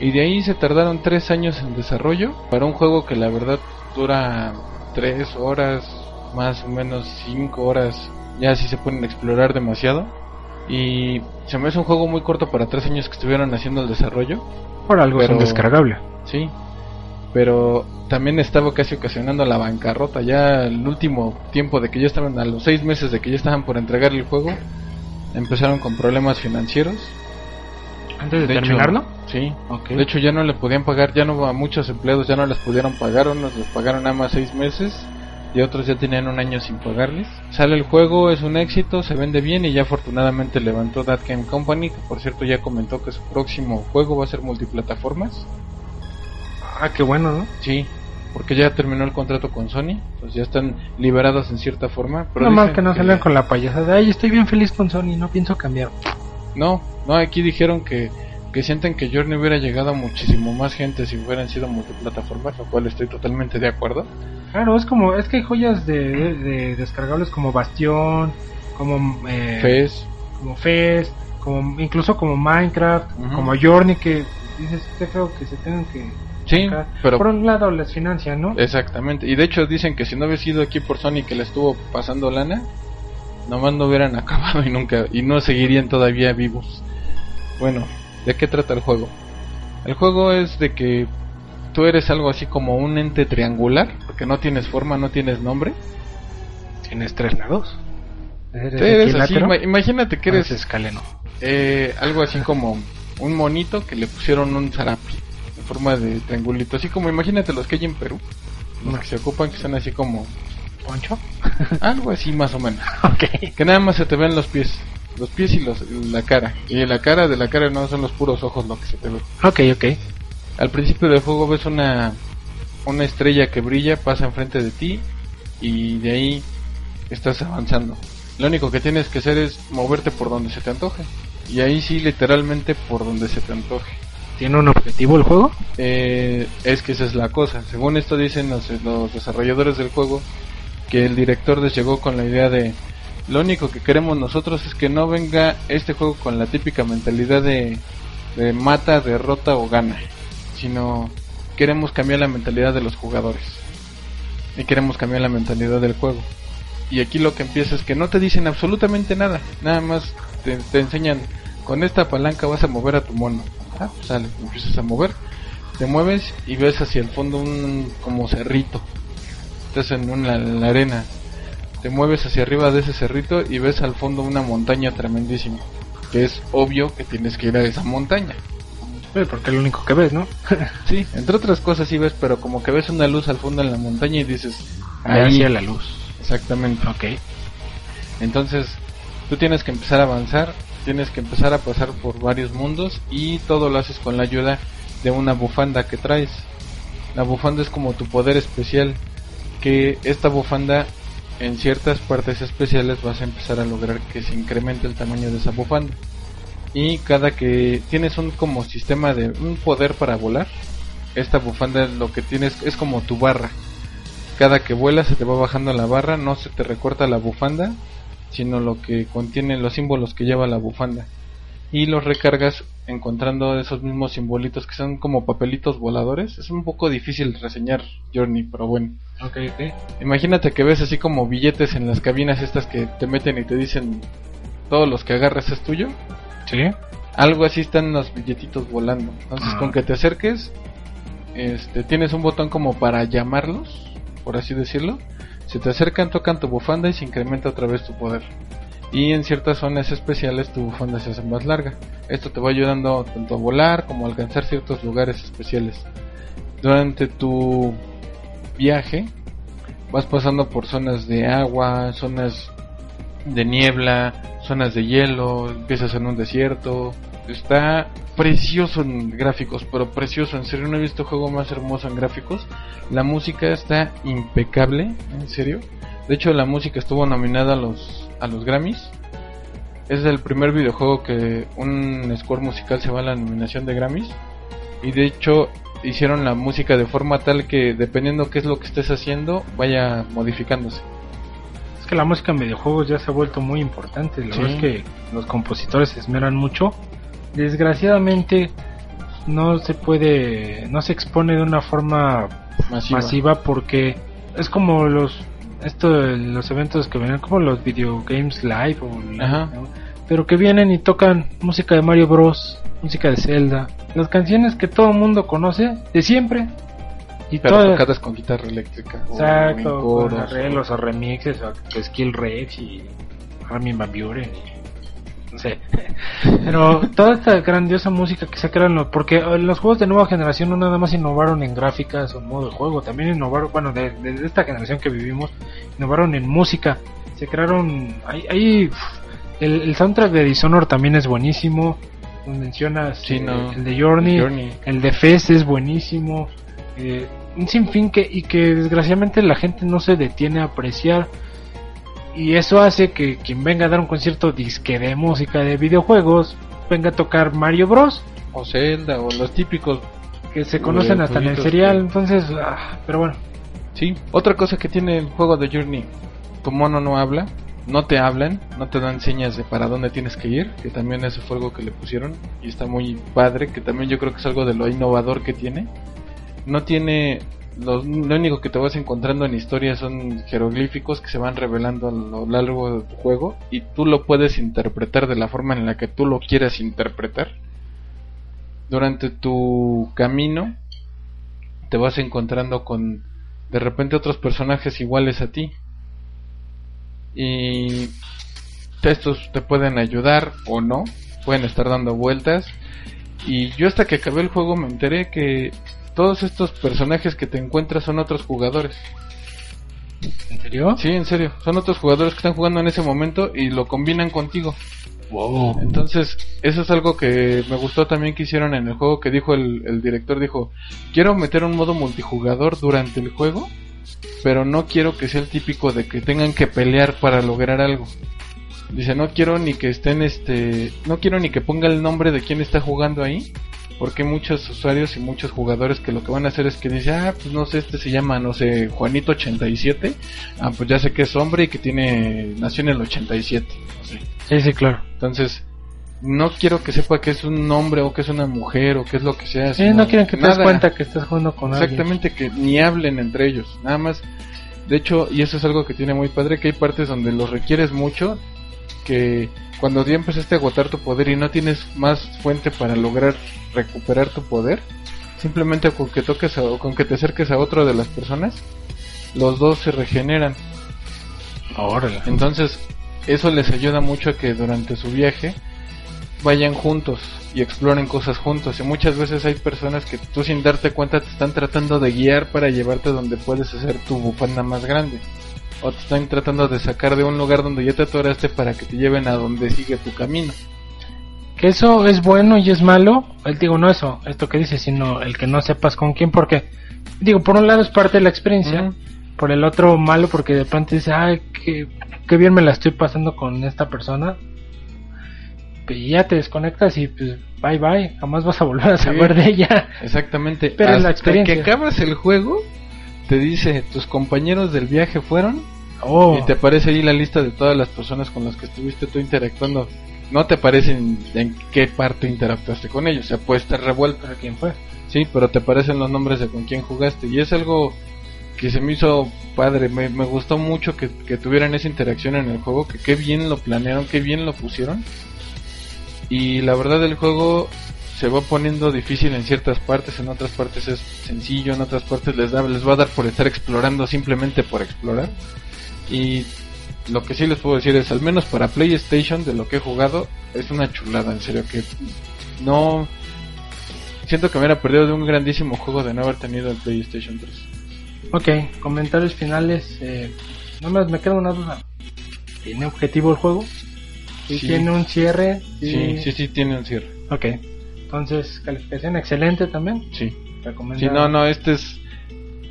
Y de ahí se tardaron tres años en desarrollo para un juego que la verdad dura tres horas, más o menos cinco horas, ya si se pueden explorar demasiado. Y se me hace un juego muy corto para tres años que estuvieron haciendo el desarrollo. Por algo es un descargable. Sí, pero también estaba casi ocasionando la bancarrota. Ya el último tiempo de que ya estaban, a los seis meses de que ya estaban por entregar el juego, empezaron con problemas financieros. Antes de, De hecho, terminarlo. Sí, de hecho ya no le podían pagar, ya no a muchos empleados ya no les pudieron pagar, unos les pagaron nada más seis meses y otros ya tenían un año sin pagarles. Sale el juego, es un éxito, se vende bien y ya afortunadamente levantó That Game Company, que por cierto ya comentó que su próximo juego va a ser multiplataformas. Ah, qué bueno, ¿no? Sí, porque ya terminó el contrato con Sony, pues ya están liberados en cierta forma. Pero no más que no salgan con la payasada. Ay, estoy bien feliz con Sony, no pienso cambiar. No, no, aquí dijeron que, que sienten que Journey hubiera llegado a muchísimo más gente si hubieran sido multiplataformas, lo cual estoy totalmente de acuerdo. Claro, es como, es que hay joyas de, de- de descargables como Bastión, como eh, Fez, como Fez, como incluso como Minecraft, como Journey que dices, este creo que se tengan que sí, pero por un lado les financian, ¿no? exactamente. Y de hecho dicen que si no hubiera sido aquí por Sony que le estuvo pasando lana, nomás no hubieran acabado y nunca, y no seguirían todavía vivos. Bueno, ¿de qué trata el juego? El juego es de que tú eres algo así como un ente triangular, porque no tienes forma, no tienes nombre. Tienes tres lados. Eres eres así, imagínate que o eres escaleno. eh, algo así como un monito que le pusieron un zarapi en forma de triangulito, así como imagínate los que hay en Perú, los que se ocupan que son así como ¿Poncho? algo así más o menos, ok. que nada más se te ven los pies, los pies y los, la cara, y la cara de la cara no son los puros ojos lo que se te ve. Ok, ok. Al principio del juego ves una una estrella que brilla, pasa enfrente de ti y de ahí estás avanzando. Lo único que tienes que hacer es moverte por donde se te antoje. Y ahí sí, literalmente por donde se te antoje. ¿Tiene un objetivo el juego? Eh, es que esa es la cosa. Según esto dicen los, los desarrolladores del juego, que el director les llegó con la idea de lo único que queremos nosotros es que no venga este juego con la típica mentalidad de, de mata, derrota o gana, sino queremos cambiar la mentalidad de los jugadores y queremos cambiar la mentalidad del juego. Y aquí lo que empieza es que no te dicen absolutamente nada, nada más te, te enseñan con esta palanca vas a mover a tu mono. Ah, pues sale, empiezas a mover, te mueves y ves hacia el fondo un como cerrito. Estás en una en la arena. Te mueves hacia arriba de ese cerrito y ves al fondo una montaña tremendísima. Que es obvio que tienes que ir a esa montaña. Porque es lo único que ves, ¿no? Sí, entre otras cosas sí ves, pero como que ves una luz al fondo en la montaña y dices, Ahí ahí, hacia la luz. exactamente. Ok. Entonces, tú tienes que empezar a avanzar, tienes que empezar a pasar por varios mundos y todo lo haces con la ayuda de una bufanda que traes. La bufanda es como tu poder especial, que esta bufanda en ciertas partes especiales vas a empezar a lograr que se incremente el tamaño de esa bufanda. Y cada que tienes un como sistema de un poder para volar, esta bufanda lo que tienes es como tu barra. Cada que vuelas se te va bajando la barra, no se te recorta la bufanda, sino lo que contiene los símbolos que lleva la bufanda. Y los recargas encontrando esos mismos simbolitos que son como papelitos voladores. Es un poco difícil reseñar Journey, pero bueno. Imagínate que ves así como billetes en las cabinas estas que te meten y te dicen todos los que agarras es tuyo. Sí. Algo así están los billetitos volando. Entonces Ah. con que te acerques, este, tienes un botón como para llamarlos, por así decirlo. Se te acercan, tocan tu bufanda y se incrementa otra vez tu poder. Y en ciertas zonas especiales tu bufanda se hace más larga. Esto te va ayudando tanto a volar como a alcanzar ciertos lugares especiales. Durante tu viaje vas pasando por zonas de agua, zonas de niebla, zonas de hielo, empiezas en un desierto. Está precioso en gráficos, pero precioso, en serio no he visto juego más hermoso en gráficos. La música está impecable, en serio. De hecho la música estuvo nominada a los a los Grammys. Es el primer videojuego que un score musical se va a la nominación de Grammys. Y de hecho hicieron la música de forma tal que dependiendo qué es lo que estés haciendo vaya modificándose. Es que la música en videojuegos ya se ha vuelto muy importante. La Sí. verdad es que los compositores se esmeran mucho. Desgraciadamente no se puede, no se expone de una forma Masiva. masiva porque es como los esto de los eventos que vienen como los video games live o Ajá. ¿no? pero que vienen y tocan música de Mario Bros música de Zelda las canciones que todo el mundo conoce de siempre y Pero todas tocadas con guitarra eléctrica. o en exacto con arreglos o remixes o skill rex y Armin Van Buren y no sé pero toda esta grandiosa música que se crean los- porque eh, los juegos de nueva generación no nada más innovaron en gráficas o modo de juego también innovaron bueno de, de esta generación que vivimos innovaron en música. Se crearon ahí, ahí, uf, el, el soundtrack de Dishonored también es buenísimo. Mencionas Sí, eh, no. el de Journey, Journey. el de Fez es buenísimo. Eh, un sinfín que y que desgraciadamente la gente no se detiene a apreciar y eso hace que quien venga a dar un concierto disque de música de videojuegos venga a tocar Mario Bros O Zelda, o los típicos. que se conocen hasta en el serial que- entonces ah, pero bueno Sí. Otra cosa que tiene el juego de Journey. Tu mono no habla. No te hablan. No te dan señas de para dónde tienes que ir. Que también eso fue algo que le pusieron. Y está muy padre. Que también yo creo que es algo de lo innovador que tiene. No tiene... Lo, único que te vas encontrando en historia son jeroglíficos que se van revelando a lo largo del juego y tú lo puedes interpretar de la forma en la que tú lo quieras interpretar. Durante tu camino te vas encontrando con de repente otros personajes iguales a ti. Y estos te pueden ayudar o no, pueden estar dando vueltas. Y yo hasta que acabé el juego me enteré que todos estos personajes que te encuentras son otros jugadores. ¿en serio? Sí, en serio, son otros jugadores que están jugando en ese momento y lo combinan contigo. Wow. Entonces, eso es algo que me gustó también que hicieron en el juego, que dijo el, el director, dijo, quiero meter un modo multijugador durante el juego, pero no quiero que sea el típico de que tengan que pelear para lograr algo. Dice, no quiero ni que estén, este, no quiero ni que ponga el nombre de quién está jugando ahí, porque hay muchos usuarios y muchos jugadores que lo que van a hacer es que dicen, ah, pues no sé, este se llama, no sé, Juanito87, ah, pues ya sé que es hombre y que tiene, nació en el 87, no sé. sí sí claro Entonces, no quiero que sepa que es un hombre o que es una mujer o que es lo que sea. sí sino no quieren que te des cuenta que estás jugando con alguien Exactamente, que ni hablen entre ellos. Nada más. De hecho, y eso es algo que tiene muy padre, que hay partes donde los requieres mucho que cuando ya empezaste a agotar tu poder y no tienes más fuente para lograr recuperar tu poder, simplemente con que toques a- o con que te acerques a otro de las personas, los dos se regeneran. Órale. Entonces, eso les ayuda mucho a que durante su viaje vayan juntos y exploren cosas juntos. Y muchas veces hay personas que tú sin darte cuenta te están tratando de guiar para llevarte donde puedes hacer tu bufanda más grande. O te están tratando de sacar de un lugar donde ya te atoraste para que te lleven a donde sigue tu camino. Que eso es bueno y es malo. Digo, no eso, esto que dices, sino el que no sepas con quién, porque, digo, por un lado es parte de la experiencia, por el otro malo, porque de pronto dices, ay, qué, qué bien me la estoy pasando con esta persona. Y ya te desconectas y pues, bye bye, jamás vas a volver a Sí. saber de ella. Exactamente. Pero es la Hasta experiencia. que acabas el juego, te dice tus compañeros del viaje fueron Oh, y te aparece ahí la lista de todas las personas con las que estuviste tú interactuando. No te aparecen en qué parte interactuaste con ellos, o sea, puede estar revuelto. ¿pero quién fue? Sí, pero te aparecen los nombres de con quién jugaste. Y es algo que se me hizo padre. Me, me gustó mucho que, que tuvieran esa interacción en el juego. Que qué bien lo planearon, qué bien lo pusieron. Y la verdad el juego se va poniendo difícil en ciertas partes, en otras partes es sencillo, en otras partes les, da, les va a dar por estar explorando simplemente por explorar. Y lo que sí les puedo decir es, al menos para PlayStation, de lo que he jugado, es una chulada, en serio, que no... Siento que me hubiera perdido de un grandísimo juego de no haber tenido el PlayStation 3. Ok, comentarios finales. Eh, nada más me queda una duda. ¿Tiene objetivo el juego? ¿Y Sí. tiene un cierre? Sí, sí, sí, tiene un cierre. Ok, entonces calificación excelente también. Sí. Recomendado. Sí, no, no, este es,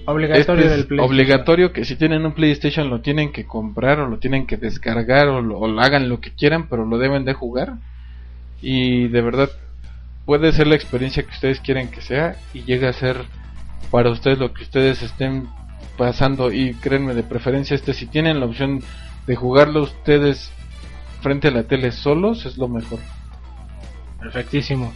Obligatorio este del es PlayStation. obligatorio que si tienen un PlayStation lo tienen que comprar o lo tienen que descargar o, lo, o lo hagan lo que quieran, pero lo deben de jugar. Y de verdad puede ser la experiencia que ustedes quieren que sea y llega a ser para ustedes lo que ustedes estén pasando y créanme de preferencia este si tienen la opción de jugarlo ustedes frente a la tele solos es lo mejor. Perfectísimo.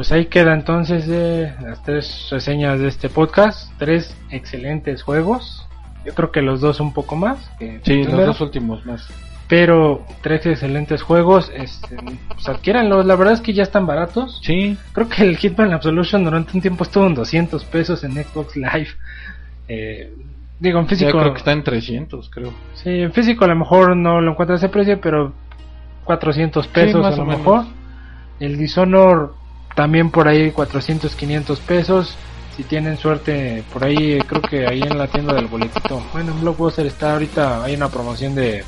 Pues ahí queda entonces eh, las tres reseñas de este podcast. Tres excelentes juegos. Yo creo que los dos un poco más. Que Sí, los dos últimos más. Pero tres excelentes juegos. Este, pues adquiéranlos. La verdad es que ya están baratos. Sí, Creo que el Hitman Absolution durante un tiempo estuvo en 200 pesos en Xbox Live. Eh, digo, en ya físico. creo que está en 300, creo. Sí, en físico a lo mejor no lo encuentras a ese precio, pero 400 pesos más a lo o menos. mejor. El Dishonor también por ahí 400, 500 pesos. Si tienen suerte, por ahí creo que ahí en la tienda del boletito. Bueno, en Blockbuster está ahorita, hay una promoción de,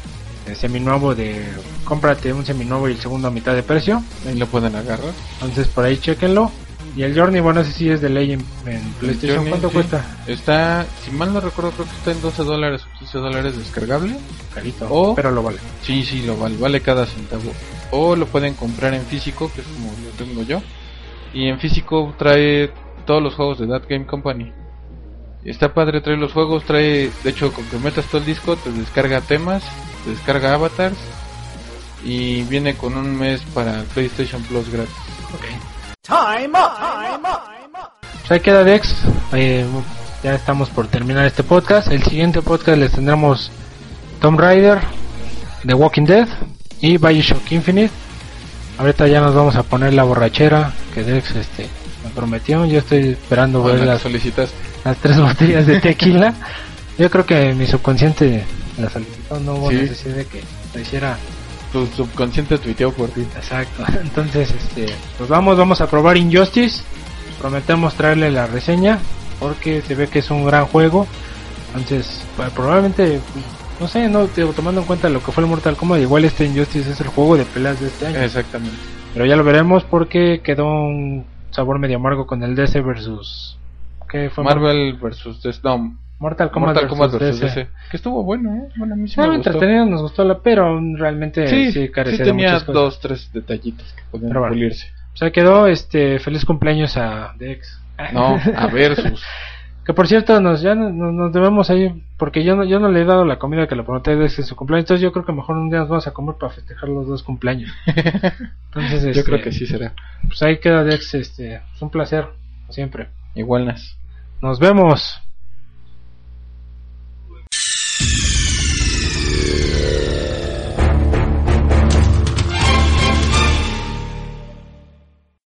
de seminuevo de cómprate un seminuevo y el segundo a mitad de precio. Ahí lo pueden agarrar. Entonces por ahí chequenlo. Y el Journey, bueno, ese sí es de ley en, en PlayStation. Journey, ¿Cuánto sí. cuesta? Está, si mal no recuerdo, creo que está en 12 dólares o 15 dólares descargable. Carito, O- pero lo vale. Sí, sí, lo vale, vale cada centavo. O lo pueden comprar en físico, que es como lo tengo yo. Y en físico trae todos los juegos de That Game Company. Está padre, trae los juegos, trae, de hecho, con que metas todo el disco, te descarga temas, te descarga avatars. Y viene con un mes para PlayStation Plus gratis. Pues ahí queda Dex. Eh, ya estamos por terminar este podcast. El siguiente podcast les tendremos Tomb Raider, The Walking Dead y Bioshock Infinite. Ahorita ya nos vamos a poner la borrachera que Dex este, me prometió. Yo estoy esperando ver las, solicitas. las tres botellas de tequila. Yo creo que mi subconsciente la solicitó. No hubo Sí. necesidad de que lo hiciera Tu subconsciente tuiteó por ti. Exacto. Entonces, este, pues vamos, vamos a probar Injustice. Prometemos traerle la reseña porque se ve que es un gran juego. Entonces, pues, probablemente, pues, no sé, no digo, tomando en cuenta lo que fue el Mortal Kombat, igual este Injustice es el juego de peleas de este año. Exactamente. Pero ya lo veremos porque quedó un sabor medio amargo con el DC versus ¿qué fue? Marvel versus Des- no, Mortal Kombat, Mortal Kombat versus versus DC. DC. Que estuvo bueno, ¿eh? Bueno, a mí sí Estaba me gustó. entretenido, nos gustó la, pero realmente sí, Sí, sí, carecía de tenía muchas cosas. dos, tres detallitos que podían bueno. pulirse. O sea, quedó este feliz cumpleaños a Dex. No, a versus. Que por cierto, nos ya no- no- nos, debemos ahí, porque yo no, yo no le he dado la comida que le prometí en su cumpleaños, entonces yo creo que mejor un día nos vamos a comer para festejar los dos cumpleaños. Entonces, Yo este, creo que sí será. Pues ahí queda Dex, este, es un placer, siempre. Igual nas. Nos vemos.